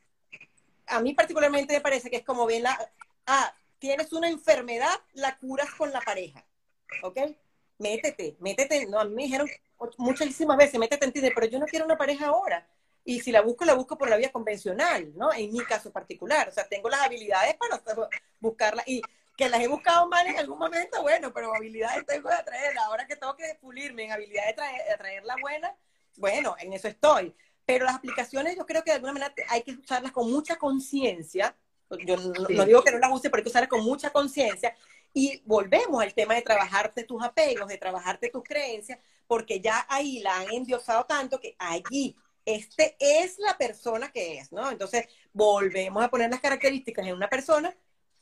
a mí particularmente me parece que es como bien la, ah, tienes una enfermedad, la curas con la pareja, ¿ok? Métete, métete, no, a mí me dijeron muchísimas veces, métete en Tinder, pero yo no quiero una pareja ahora. Y si la busco, la busco por la vía convencional, ¿no? En mi caso particular. O sea, tengo las habilidades para buscarla. Y que las he buscado mal en algún momento, bueno, pero habilidades tengo de atraerla. Ahora que tengo que pulirme en habilidades de atraer, la buena, bueno, en eso estoy. Pero las aplicaciones yo creo que de alguna manera hay que usarlas con mucha conciencia. Yo no, digo que no las use, pero hay que usarlas con mucha conciencia. Y volvemos al tema de trabajarte tus apegos, de trabajarte tus creencias, porque ya ahí la han endiosado tanto que allí este es la persona que es, ¿no? Entonces, volvemos a poner las características en una persona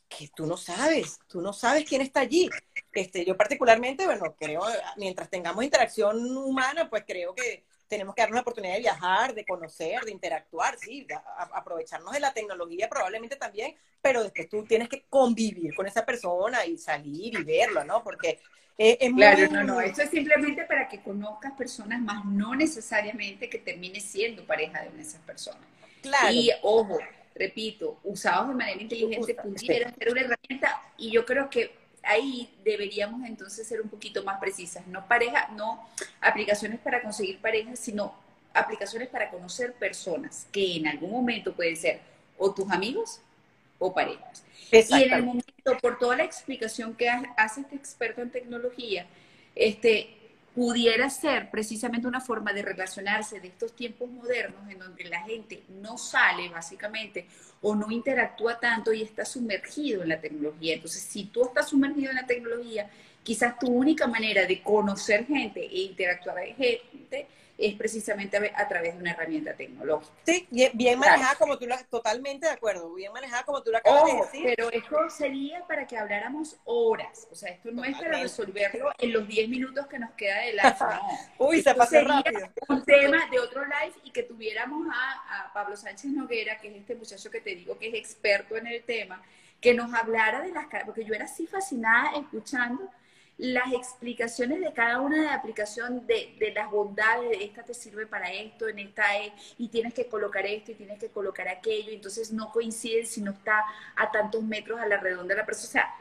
que tú no sabes, tú no sabes quién está allí. Este, yo particularmente, bueno, creo, mientras tengamos interacción humana, pues creo que tenemos que darnos la oportunidad de viajar, de conocer, de interactuar, sí, aprovecharnos de la tecnología probablemente también, pero después tú tienes que convivir con esa persona y salir y verlo, ¿no? Porque eh, es claro, no, no, esto es simplemente para que conozcas personas, más no necesariamente que termine siendo pareja de una de esas personas. Claro. Y ojo, repito, usados de manera inteligente pudieran ser una herramienta y yo creo que ahí deberíamos entonces ser un poquito más precisas. No pareja, no aplicaciones para conseguir parejas, sino aplicaciones para conocer personas que en algún momento pueden ser o tus amigos o parejas. Y en el momento, por toda la explicación que hace este experto en tecnología, este, pudiera ser precisamente una forma de relacionarse de estos tiempos modernos en donde la gente no sale básicamente o no interactúa tanto y está sumergido en la tecnología. Entonces, si tú estás sumergido en la tecnología, quizás tu única manera de conocer gente e interactuar con gente es precisamente a, través de una herramienta tecnológica. Sí, bien, manejada como tú lo, totalmente de acuerdo, bien manejada como tú lo acabas de decir. Pero esto sería para que habláramos horas, o sea, esto no es para resolverlo en los 10 minutos que nos queda de live, no. [laughs] Uy, se pasó rápido. Un tema de otro live y que tuviéramos a, a Pablo Sánchez Noguera, que es este muchacho que te digo que es experto en el tema, que nos hablara de las porque yo era así fascinada escuchando las explicaciones de cada una de la aplicación de, de, las bondades de esta te sirve para esto, en esta es, y tienes que colocar esto y tienes que colocar aquello, entonces no coinciden si no está a tantos metros a la redonda de la persona. O sea,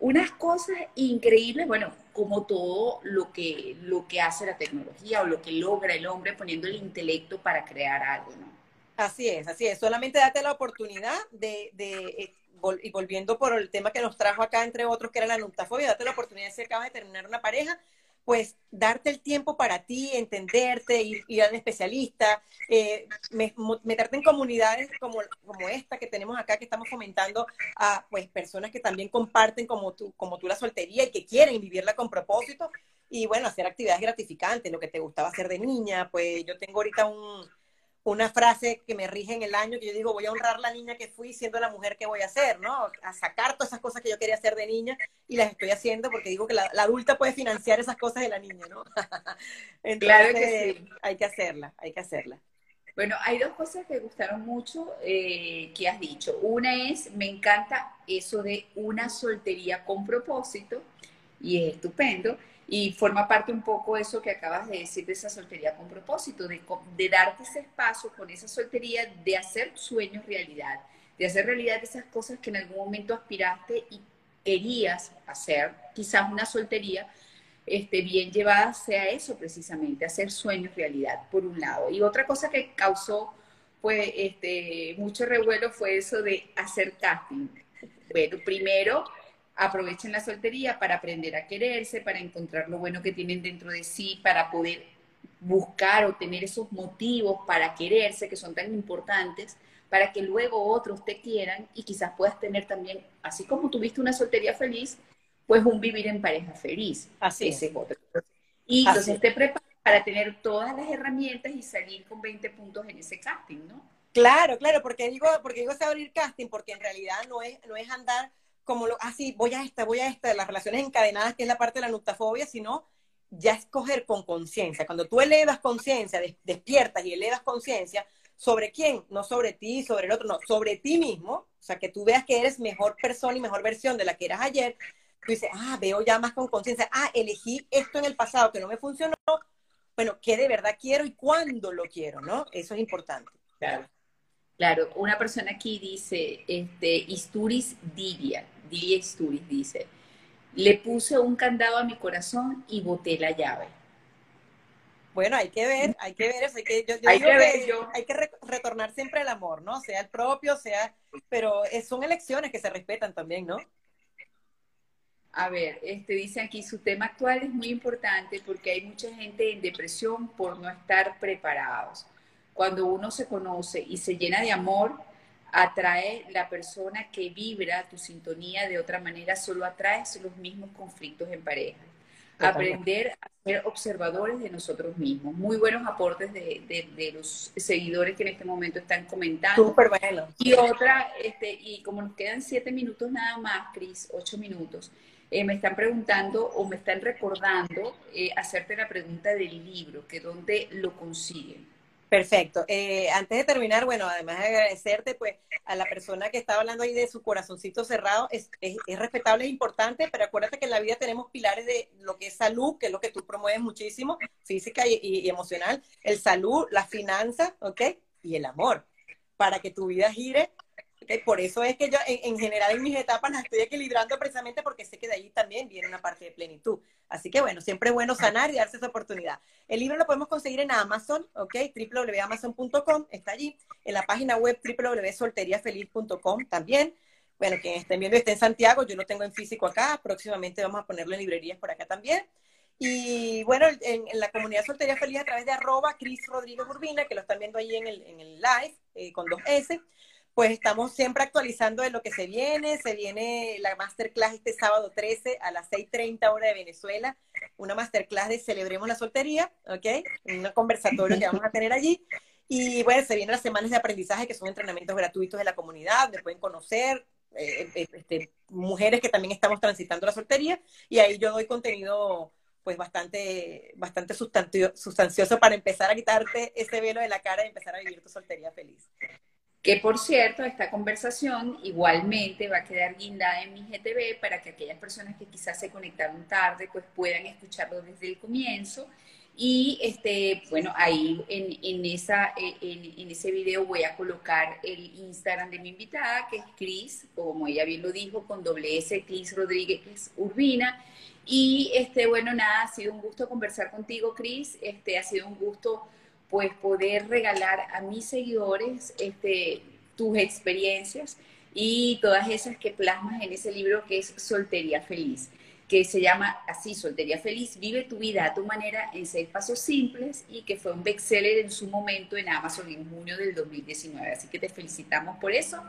unas cosas increíbles, bueno, como todo lo que, lo que hace la tecnología o lo que logra el hombre poniendo el intelecto para crear algo, ¿no? Así es, así es. Solamente date la oportunidad de, de eh, y volviendo por el tema que nos trajo acá, entre otros, que era la nuptafobia, date la oportunidad si acabas de terminar una pareja, pues darte el tiempo para ti, entenderte, ir, ir al especialista, eh, meterte en comunidades como, como esta que tenemos acá, que estamos fomentando a pues, personas que también comparten como tú, como tú la soltería y que quieren vivirla con propósito. Y bueno, hacer actividades gratificantes, lo que te gustaba hacer de niña, pues yo tengo ahorita un, una frase que me rige en el año, que yo digo, voy a honrar la niña que fui siendo la mujer que voy a ser, ¿no? A sacar todas esas cosas que yo quería hacer de niña y las estoy haciendo porque digo que la, adulta puede financiar esas cosas de la niña, ¿no? Entonces, [laughs] claro que sí. hay que hacerla, hay que hacerla. Bueno, hay dos cosas que me gustaron mucho eh, que has dicho. Una es, me encanta eso de una soltería con propósito y es estupendo. Y forma parte un poco eso que acabas de decir de esa soltería con propósito, de, darte ese espacio con esa soltería, de hacer sueños realidad, de hacer realidad esas cosas que en algún momento aspiraste y querías hacer, quizás una soltería este, bien llevada sea eso precisamente, hacer sueños realidad, por un lado. Y otra cosa que causó pues, este, mucho revuelo fue eso de hacer casting. Bueno, primero aprovechen la soltería para aprender a quererse, para encontrar lo bueno que tienen dentro de sí, para poder buscar o tener esos motivos para quererse que son tan importantes, para que luego otros te quieran y quizás puedas tener también, así como tuviste una soltería feliz, pues un vivir en pareja feliz. Así es. Y entonces te preparas para tener todas las herramientas y salir con 20 puntos en ese casting, ¿no? Claro, claro, porque digo, porque digo abrir casting, porque en realidad no es, no es andar como lo, así, ah, voy a esta, voy a esta, las relaciones encadenadas, que es la parte de la nuptafobia, sino ya escoger con conciencia. Cuando tú elevas conciencia, despiertas y elevas conciencia, ¿sobre quién? No sobre ti, sobre el otro, no, sobre ti mismo, o sea, que tú veas que eres mejor persona y mejor versión de la que eras ayer, tú dices, ah, veo ya más con conciencia, ah, elegí esto en el pasado que no me funcionó, bueno, ¿qué de verdad quiero y cuándo lo quiero, no? Eso es importante. Claro. Claro, una persona aquí dice, este, Isturis Divia, Divia Isturis dice, le puse un candado a mi corazón y boté la llave. Bueno, hay que ver, hay que ver eso, hay que, hay, que ver, hay que retornar siempre el amor, ¿no? Sea el propio, sea, pero son elecciones que se respetan también, ¿no? A ver, este dice aquí, su tema actual es muy importante porque hay mucha gente en depresión por no estar preparados cuando uno se conoce y se llena de amor, atrae la persona que vibra tu sintonía de otra manera, solo atraes los mismos conflictos en pareja. Aprender a ser observadores de nosotros mismos. Muy buenos aportes de, los seguidores que en este momento están comentando. Súper bueno. Y otra, este, y como nos quedan siete minutos nada más, Cris, ocho minutos, eh, me están preguntando o me están recordando eh, hacerte la pregunta del libro, que dónde lo consiguen. Perfecto. Eh, antes de terminar, bueno, además de agradecerte, pues, a la persona que estaba hablando ahí de su corazoncito cerrado, es, respetable, es importante, pero acuérdate que en la vida tenemos pilares de lo que es salud, que es lo que tú promueves muchísimo, física y, emocional, el salud, la finanza, ¿ok? Y el amor, para que tu vida gire Por eso es que yo en, general en mis etapas las estoy equilibrando precisamente porque sé que de ahí también viene una parte de plenitud. Así que bueno, siempre es bueno sanar y darse esa oportunidad. El libro lo podemos conseguir en Amazon, ¿ok? www.amazon.com, está allí. En la página web www.solteriafeliz.com también. Bueno, quien estén viendo esté en Santiago, yo lo tengo en físico acá, próximamente vamos a ponerlo en librerías por acá también. Y bueno, en, la comunidad Soltería Feliz a través de arroba Cris Rodríguez Urbina, que lo están viendo ahí en el, en el live eh, con dos S, pues estamos siempre actualizando de lo que se viene. Se viene la masterclass este sábado 13 a las 6.30 hora de Venezuela, una masterclass de Celebremos la Soltería, ¿ok? Un conversatorio que vamos a tener allí. Y bueno, se vienen las semanas de aprendizaje, que son entrenamientos gratuitos de la comunidad, donde pueden conocer eh, eh, este, mujeres que también estamos transitando la soltería. Y ahí yo doy contenido pues bastante, bastante sustancioso para empezar a quitarte ese velo de la cara y empezar a vivir tu soltería feliz. Que por cierto, esta conversación igualmente va a quedar guindada en mi GTV para que aquellas personas que quizás se conectaron tarde pues puedan escucharlo desde el comienzo y este, bueno, ahí en, en esa, en, en, ese video voy a colocar el Instagram de mi invitada, que es Cris, como ella bien lo dijo, con doble S, Cris Rodríguez Urbina. Y este, bueno, nada, ha sido un gusto conversar contigo, Cris. Este, ha sido un gusto pues poder regalar a mis seguidores este, tus experiencias y todas esas que plasmas en ese libro que es Soltería Feliz que se llama así, Soltería Feliz, vive tu vida a tu manera en seis pasos simples y que fue un bestseller en su momento en Amazon en junio del 2019. Así que te felicitamos por eso.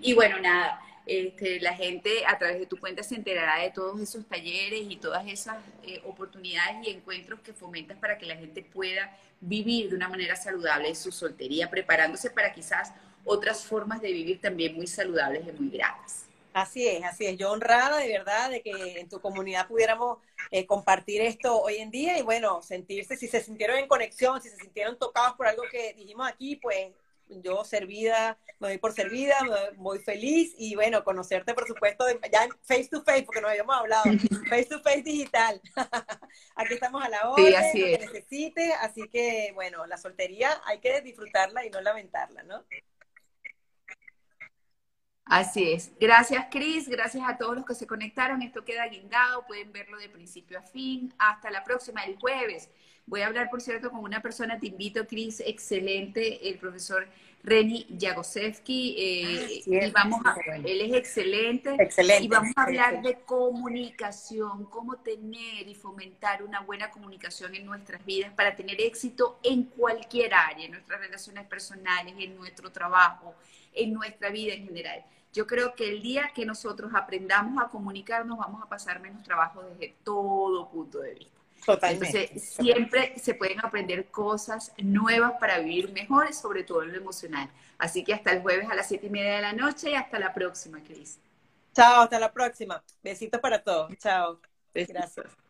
Y bueno, nada, este, la gente a través de tu cuenta se enterará de todos esos talleres y todas esas eh, oportunidades y encuentros que fomentas para que la gente pueda vivir de una manera saludable su soltería, preparándose para quizás otras formas de vivir también muy saludables y muy gratas. Así es, así es. Yo honrada de verdad de que en tu comunidad pudiéramos eh, compartir esto hoy en día y bueno, sentirse, si se sintieron en conexión, si se sintieron tocados por algo que dijimos aquí, pues yo servida, me doy por servida, me voy feliz y bueno, conocerte por supuesto ya face to face, porque nos habíamos hablado, [laughs] face to face digital. [laughs] aquí estamos a la hora, sí, así que necesite, así que bueno, la soltería hay que disfrutarla y no lamentarla, ¿no? Así es. Gracias, Cris. Gracias a todos los que se conectaron. Esto queda guindado. Pueden verlo de principio a fin. Hasta la próxima, el jueves. Voy a hablar, por cierto, con una persona, te invito, Cris, excelente, el profesor Reni Jagosevsky. Eh, y vamos a, él es excelente. Excelente. Y vamos a hablar de comunicación, cómo tener y fomentar una buena comunicación en nuestras vidas para tener éxito en cualquier área, en nuestras relaciones personales, en nuestro trabajo, en nuestra vida en general. Yo creo que el día que nosotros aprendamos a comunicarnos, vamos a pasar menos trabajo desde todo punto de vista. Totalmente. Entonces, siempre se pueden aprender cosas nuevas para vivir mejor, sobre todo en lo emocional. Así que hasta el jueves a las siete y media de la noche y hasta la próxima, Cris. Chao, hasta la próxima. Besitos para todos. Chao. Gracias.